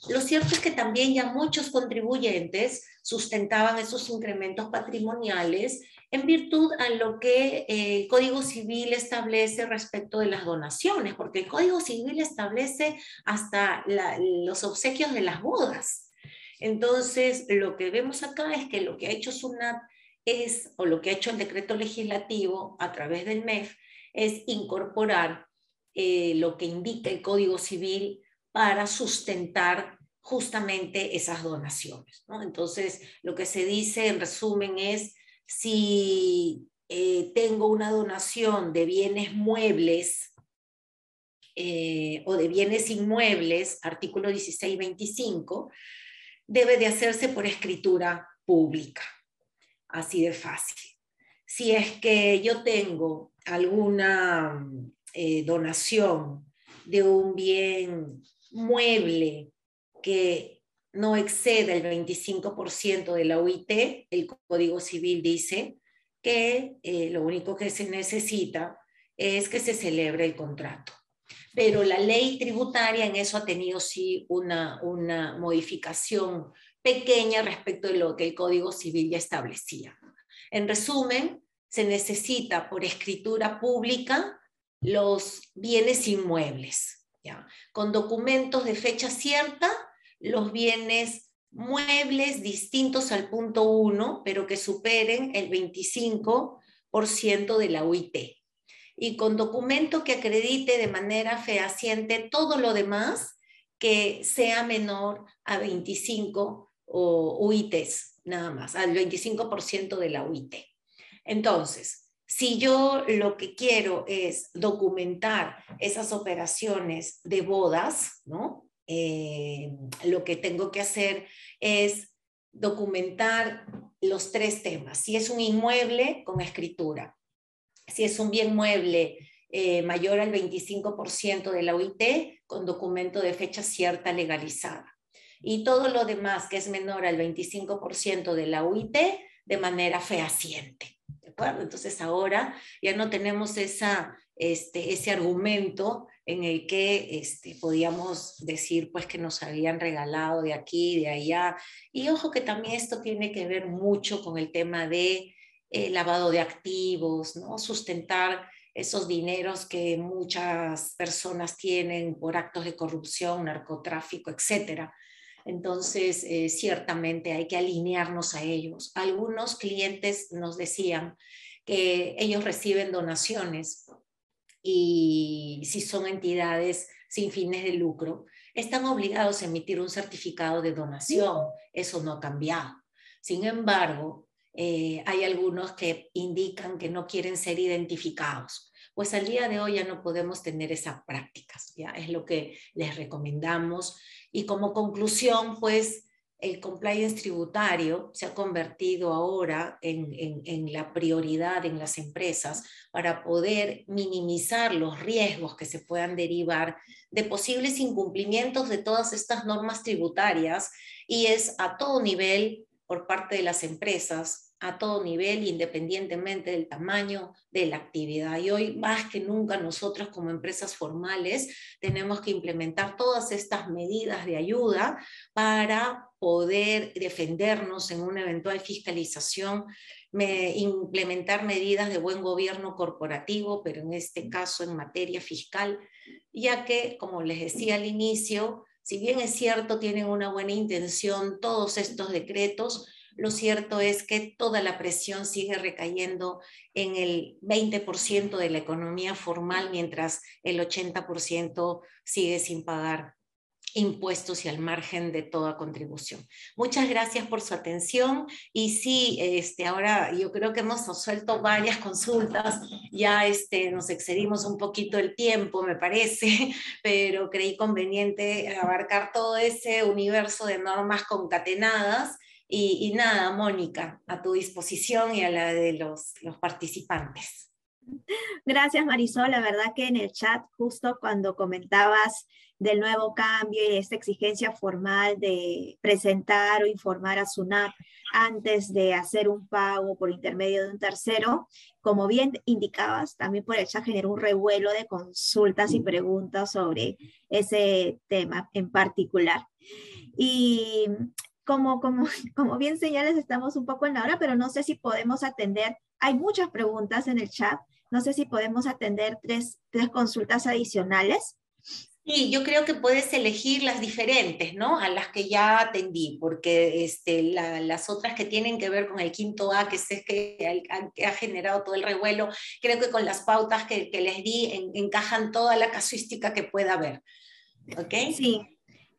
Speaker 1: lo cierto es que también ya muchos contribuyentes sustentaban esos incrementos patrimoniales en virtud a lo que eh, el Código Civil establece respecto de las donaciones, porque el Código Civil establece hasta los obsequios de las bodas. Entonces, lo que vemos acá es que lo que ha hecho SUNAT es, o lo que ha hecho el decreto legislativo a través del MEF, es incorporar eh, lo que indica el Código Civil para sustentar justamente esas donaciones. Entonces, lo que se dice en resumen es, si eh, tengo una donación de bienes muebles eh, o de bienes inmuebles, artículo 1625, debe de hacerse por escritura pública así de fácil. Si es que yo tengo alguna eh, donación de un bien mueble que no excede el 25% de la UIT, el Código Civil dice, que eh, lo único que se necesita es que se celebre el contrato. Pero la ley tributaria en eso ha tenido sí una, una modificación pequeña respecto de lo que el Código Civil ya establecía. En resumen, se necesita por escritura pública los bienes inmuebles, ¿ya? con documentos de fecha cierta, los bienes muebles distintos al punto 1, pero que superen el 25% de la UIT. Y con documento que acredite de manera fehaciente todo lo demás que sea menor a 25 o UITs, nada más, al 25% de la UIT. Entonces, si yo lo que quiero es documentar esas operaciones de bodas, ¿no? Eh, lo que tengo que hacer es documentar los tres temas. Si es un inmueble, con escritura. Si es un bien mueble eh, mayor al 25% de la UIT, con documento de fecha cierta legalizada. Y todo lo demás que es menor al 25% de la UIT, de manera fehaciente. ¿De acuerdo? Entonces ahora ya no tenemos esa, este, ese argumento en el que este, podíamos decir pues que nos habían regalado de aquí, de allá. Y ojo que también esto tiene que ver mucho con el tema de eh, lavado de activos, ¿no? Sustentar esos dineros que muchas personas tienen por actos de corrupción, narcotráfico, etcétera. Entonces, eh, ciertamente hay que alinearnos a ellos. Algunos clientes nos decían que ellos reciben donaciones y si son entidades sin fines de lucro, están obligados a emitir un certificado de donación. Eso no ha cambiado. Sin embargo, eh, hay algunos que indican que no quieren ser identificados. Pues al día de hoy ya no podemos tener esas prácticas, ya es lo que les recomendamos. Y como conclusión, pues el compliance tributario se ha convertido ahora en, la prioridad en las empresas para poder minimizar los riesgos que se puedan derivar de posibles incumplimientos de todas estas normas tributarias y es a todo nivel por parte de las empresas a todo nivel, independientemente del tamaño de la actividad. Y hoy más que nunca nosotros como empresas formales tenemos que implementar todas estas medidas de ayuda para poder defendernos en una eventual fiscalización, implementar medidas de buen gobierno corporativo, pero en este caso en materia fiscal, ya que, como les decía al inicio, si bien es cierto, tienen una buena intención todos estos decretos, lo cierto es que toda la presión sigue recayendo en el 20% de la economía formal, mientras el 80% sigue sin pagar impuestos y al margen de toda contribución. Muchas gracias por su atención y sí, este, ahora yo creo que hemos suelto varias consultas, ya este, nos excedimos un poquito el tiempo, me parece, pero creí conveniente abarcar todo ese universo de normas concatenadas y, nada, Mónica, a tu disposición y a la de los, los participantes.
Speaker 2: Gracias, Marisol. La verdad que en el chat, justo cuando comentabas del nuevo cambio y esta exigencia formal de presentar o informar a SUNAT antes de hacer un pago por intermedio de un tercero, como bien indicabas, también por el chat generó un revuelo de consultas y preguntas sobre ese tema en particular. Y como, como, como bien señales, estamos un poco en la hora, pero no sé si podemos atender. Hay muchas preguntas en el chat. No sé si podemos atender tres, tres consultas adicionales.
Speaker 1: Sí, yo creo que puedes elegir las diferentes, ¿no? A las que ya atendí, porque este, las otras que tienen que ver con el quinto A, que es que, que ha generado todo el revuelo, creo que con las pautas que, que les di encajan toda la casuística que pueda haber. ¿Ok?
Speaker 2: Sí,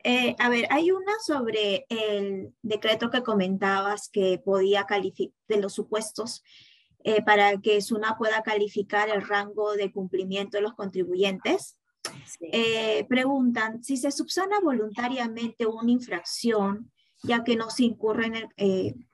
Speaker 2: eh, a ver, hay una sobre el decreto que comentabas que podía calificar de los supuestos eh, para que SUNA pueda calificar el rango de cumplimiento de los contribuyentes. Eh, preguntan si se subsana voluntariamente una infracción, ya que no se incurre en el,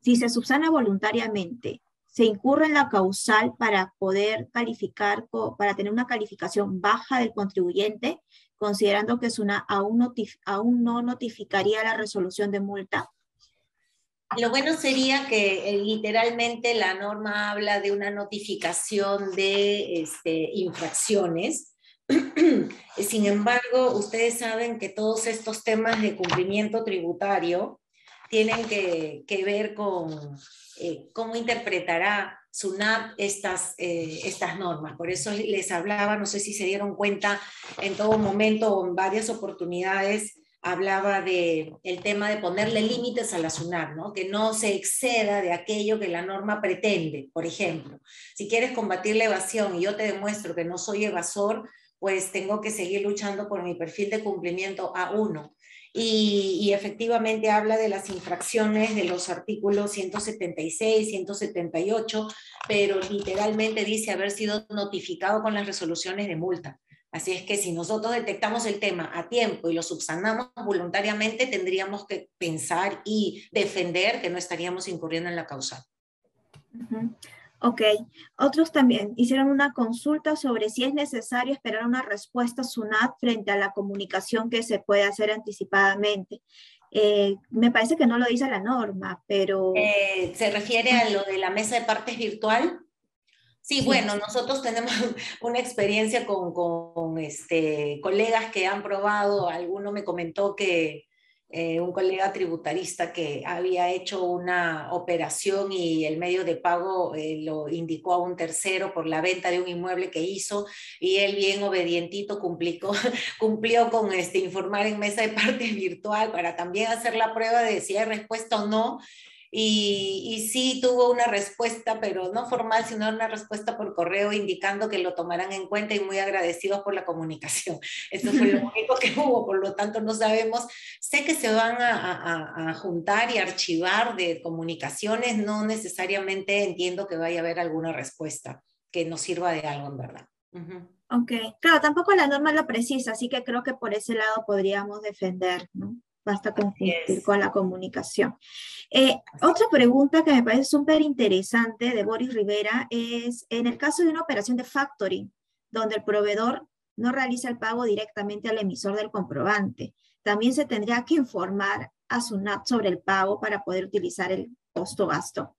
Speaker 2: si se subsana voluntariamente, se incurre en la causal para poder calificar, para tener una calificación baja del contribuyente, considerando que es una, aún, aún no notificaría la resolución de multa?
Speaker 1: Lo bueno sería que eh, literalmente la norma habla de una notificación de este, infracciones. Sin embargo, ustedes saben que todos estos temas de cumplimiento tributario tienen que, ver con eh, cómo interpretará SUNAT estas, eh, estas normas. Por eso les hablaba, no sé si se dieron cuenta en todo momento o en varias oportunidades, hablaba de el tema de ponerle límites a la SUNAT, ¿no? que no se exceda de aquello que la norma pretende. Por ejemplo, si quieres combatir la evasión y yo te demuestro que no soy evasor, pues tengo que seguir luchando por mi perfil de cumplimiento A1 y, efectivamente habla de las infracciones de los artículos 176, 178, pero literalmente dice haber sido notificado con las resoluciones de multa. Así es que si nosotros detectamos el tema a tiempo y lo subsanamos voluntariamente, tendríamos que pensar y defender que no estaríamos incurriendo en la causa.
Speaker 2: Ok, otros también hicieron una consulta sobre si es necesario esperar una respuesta SUNAT frente a la comunicación que se puede hacer anticipadamente. Eh, me parece que no lo dice la norma, pero...
Speaker 1: Eh, ¿Se refiere a lo de la mesa de partes virtual? Sí, bueno, nosotros tenemos una experiencia con, con este, colegas que han probado, alguno me comentó que eh, un colega tributarista que había hecho una operación y el medio de pago eh, lo indicó a un tercero por la venta de un inmueble que hizo y él bien obedientito cumplió, cumplió con este, informar en mesa de parte virtual para también hacer la prueba de si hay respuesta o no y, sí tuvo una respuesta, pero no formal, sino una respuesta por correo indicando que lo tomarán en cuenta y muy agradecidos por la comunicación. Eso fue lo único que hubo, por lo tanto no sabemos. Sé que se van a, juntar y archivar de comunicaciones, no necesariamente entiendo que vaya a haber alguna respuesta que nos sirva de algo en verdad.
Speaker 2: Ok, claro, tampoco la norma lo precisa, así que creo que por ese lado podríamos defender, ¿no? Basta con con la comunicación. Eh, otra pregunta que me parece súper interesante de Boris Rivera es, en el caso de una operación de factoring, donde el proveedor no realiza el pago directamente al emisor del comprobante, también se tendría que informar a SUNAT sobre el pago para poder utilizar el costo-gasto.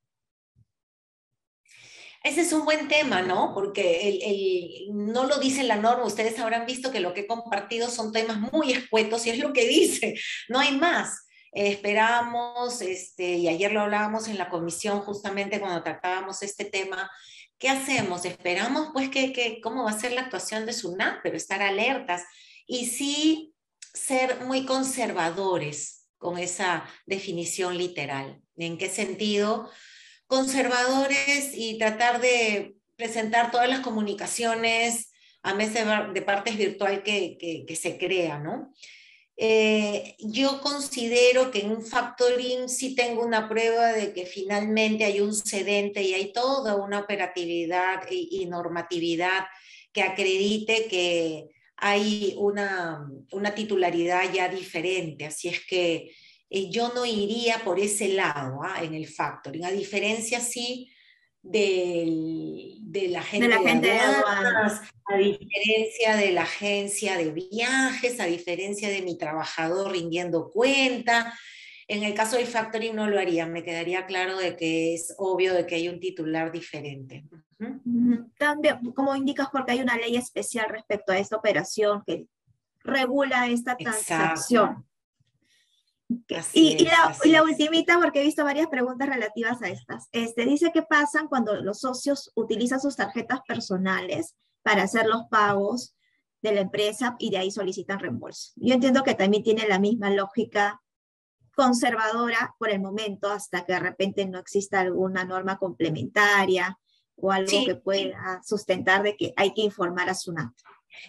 Speaker 1: Ese es un buen tema, ¿no? Porque el, no lo dice la norma. Ustedes habrán visto que lo que he compartido son temas muy escuetos y es lo que dice. No hay más. esperamos, este, y ayer lo hablábamos en la comisión justamente cuando tratábamos este tema, ¿qué hacemos? Esperamos pues que, que cómo va a ser la actuación de SUNAT, pero estar alertas y sí ser muy conservadores con esa definición literal. ¿En qué sentido? Conservadores y tratar de presentar todas las comunicaciones a mesa de partes virtual que, que, se crea, ¿no? Eh, yo considero que en un factoring sí tengo una prueba de que finalmente hay un cedente y hay toda una operatividad y, normatividad que acredite que hay una, una, titularidad ya diferente. Así es que eh, yo no iría por ese lado ¿ah? en el factoring, a diferencia sí del, de la gente, de, aduanas, a diferencia de la agencia de viajes, a diferencia de mi trabajador rindiendo cuenta. En el caso del factoring no lo haría, me quedaría claro de que es obvio de que hay un titular diferente.
Speaker 2: También, como indicas, porque hay una ley especial respecto a esta operación que regula esta transacción. Y, la, y, la, ultimita, porque he visto varias preguntas relativas a estas. Este, dice qué pasa cuando los socios utilizan sus tarjetas personales para hacer los pagos de la empresa y de ahí solicitan reembolso. Yo entiendo que también tiene la misma lógica conservadora por el momento hasta que de repente no exista alguna norma complementaria o algo que pueda sustentar de que hay que informar a SUNAT.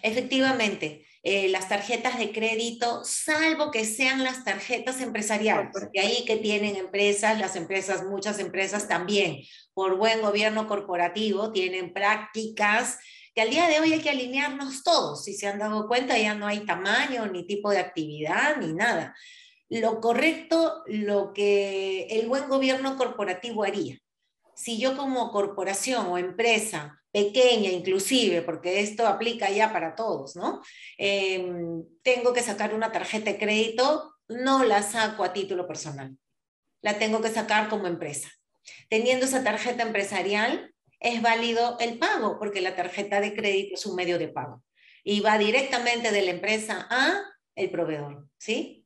Speaker 1: Efectivamente, eh, las tarjetas de crédito, salvo que sean las tarjetas empresariales, porque ahí que tienen empresas, las empresas, muchas empresas también, por buen gobierno corporativo, tienen prácticas que al día de hoy hay que alinearnos todos. Si se han dado cuenta, ya no hay tamaño, ni tipo de actividad, ni nada. Lo correcto, lo que el buen gobierno corporativo haría. Si yo como corporación o empresa pequeña inclusive, porque esto aplica ya para todos, ¿no? Em, tengo que sacar una tarjeta de crédito, no la saco a título personal. la tengo que sacar como empresa. Teniendo esa tarjeta empresarial, es válido el pago, porque la tarjeta de crédito es un medio de pago y va directamente de la empresa a el proveedor, ¿sí?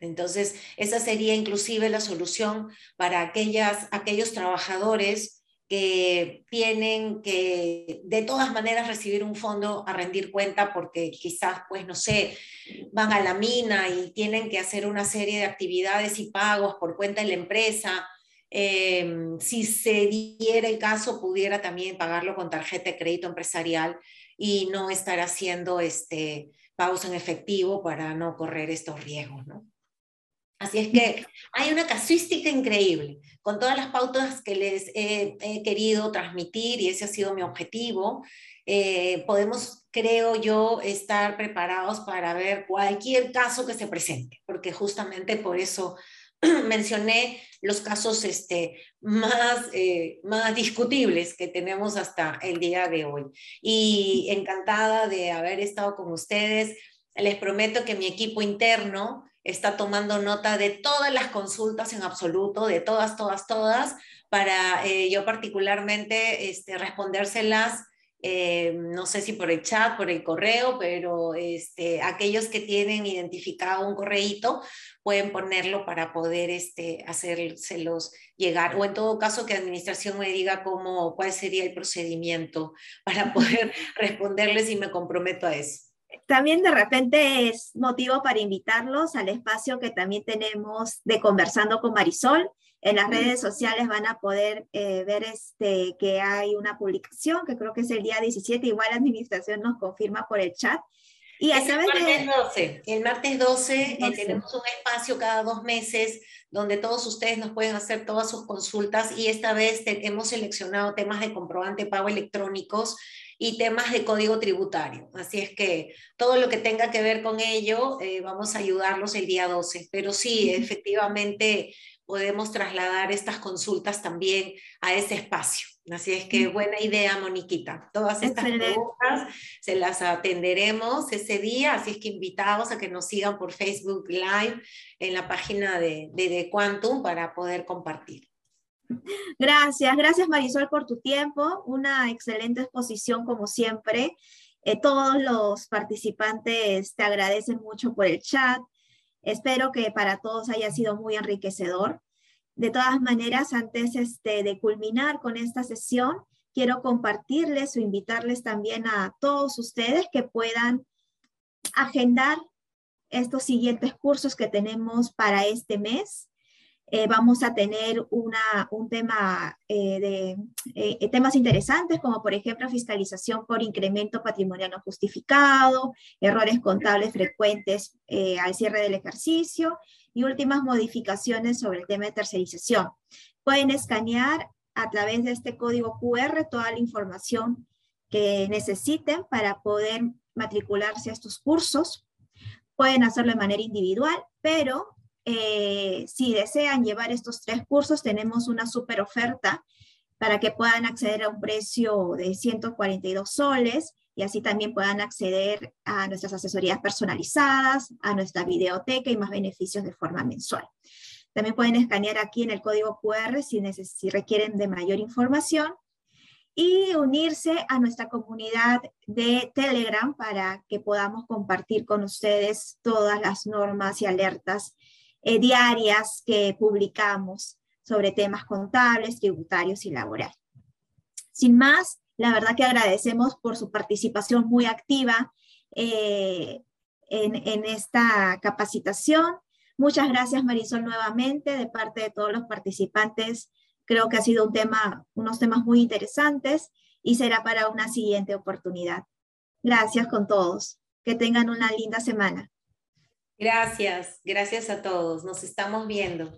Speaker 1: Entonces, esa sería inclusive la solución para aquellas, aquellos trabajadores que tienen que de todas maneras recibir un fondo a rendir cuenta porque quizás, pues, no sé, van a la mina y tienen que hacer una serie de actividades y pagos por cuenta de la empresa. Em, si se diera el caso, pudiera también pagarlo con tarjeta de crédito empresarial y no estar haciendo este, pagos en efectivo para no correr estos riesgos, ¿no? Así es que hay una casuística increíble, con todas las pautas que les he, querido transmitir y ese ha sido mi objetivo. Eh, podemos, creo yo, estar preparados para ver cualquier caso que se presente, porque justamente por eso mencioné los casos este, más, eh, más discutibles que tenemos hasta el día de hoy. Y encantada de haber estado con ustedes. Les prometo que mi equipo interno está tomando nota de todas las consultas en absoluto, de todas, todas, todas, para eh, yo particularmente este, respondérselas, eh, no sé si por el chat, por el correo, pero este, aquellos que tienen identificado un correíto pueden ponerlo para poder este, hacérselos llegar, o en todo caso que administración me diga cómo, cuál sería el procedimiento para poder responderles y me comprometo a eso.
Speaker 2: También de repente es motivo para invitarlos al espacio que también tenemos de Conversando con Marisol. En las redes sociales van a poder eh, ver este, que hay una publicación, que creo que es el día 17, igual la administración nos confirma por el chat.
Speaker 1: Y a el martes 12, el martes 12, eh, tenemos un espacio cada dos meses donde todos ustedes nos pueden hacer todas sus consultas y esta vez hemos seleccionado temas de comprobante pago electrónicos y temas de código tributario. Así es que todo lo que tenga que ver con ello, eh, vamos a ayudarlos el día 12. Pero sí, efectivamente podemos trasladar estas consultas también a ese espacio. Así es que buena idea, Moniquita. Todas estas preguntas se las atenderemos ese día, así es que invitados a que nos sigan por Facebook Live en la página de, de, de Quantum para poder compartir.
Speaker 2: Gracias, gracias Marisol por tu tiempo, una excelente exposición como siempre. Eh, todos los participantes te agradecen mucho por el chat. Espero que para todos haya sido muy enriquecedor. De todas maneras, antes este, de culminar con esta sesión, quiero compartirles o invitarles también a todos ustedes que puedan agendar estos siguientes cursos que tenemos para este mes. Eh, vamos a tener una, un tema eh, de eh, temas interesantes como por ejemplo fiscalización por incremento patrimonial no justificado, errores contables frecuentes al cierre del ejercicio y últimas modificaciones sobre el tema de tercerización. Pueden escanear a través de este código QR toda la información que necesiten para poder matricularse a estos cursos. Pueden hacerlo de manera individual, pero eh, si desean llevar estos tres cursos, tenemos una super oferta para que puedan acceder a un precio de 142 soles y así también puedan acceder a nuestras asesorías personalizadas, a nuestra videoteca y más beneficios de forma mensual. También pueden escanear aquí en el código QR si, si requieren de mayor información y unirse a nuestra comunidad de Telegram para que podamos compartir con ustedes todas las normas y alertas eh, diarias que publicamos sobre temas contables, tributarios y laborales. Sin más, la verdad que agradecemos por su participación muy activa eh, en, en esta capacitación. Muchas gracias Marisol nuevamente de parte de todos los participantes. Creo que ha sido un tema, unos temas muy interesantes y será para una siguiente oportunidad. Gracias con todos. Que tengan una linda semana.
Speaker 1: Gracias, gracias a todos. Nos estamos viendo.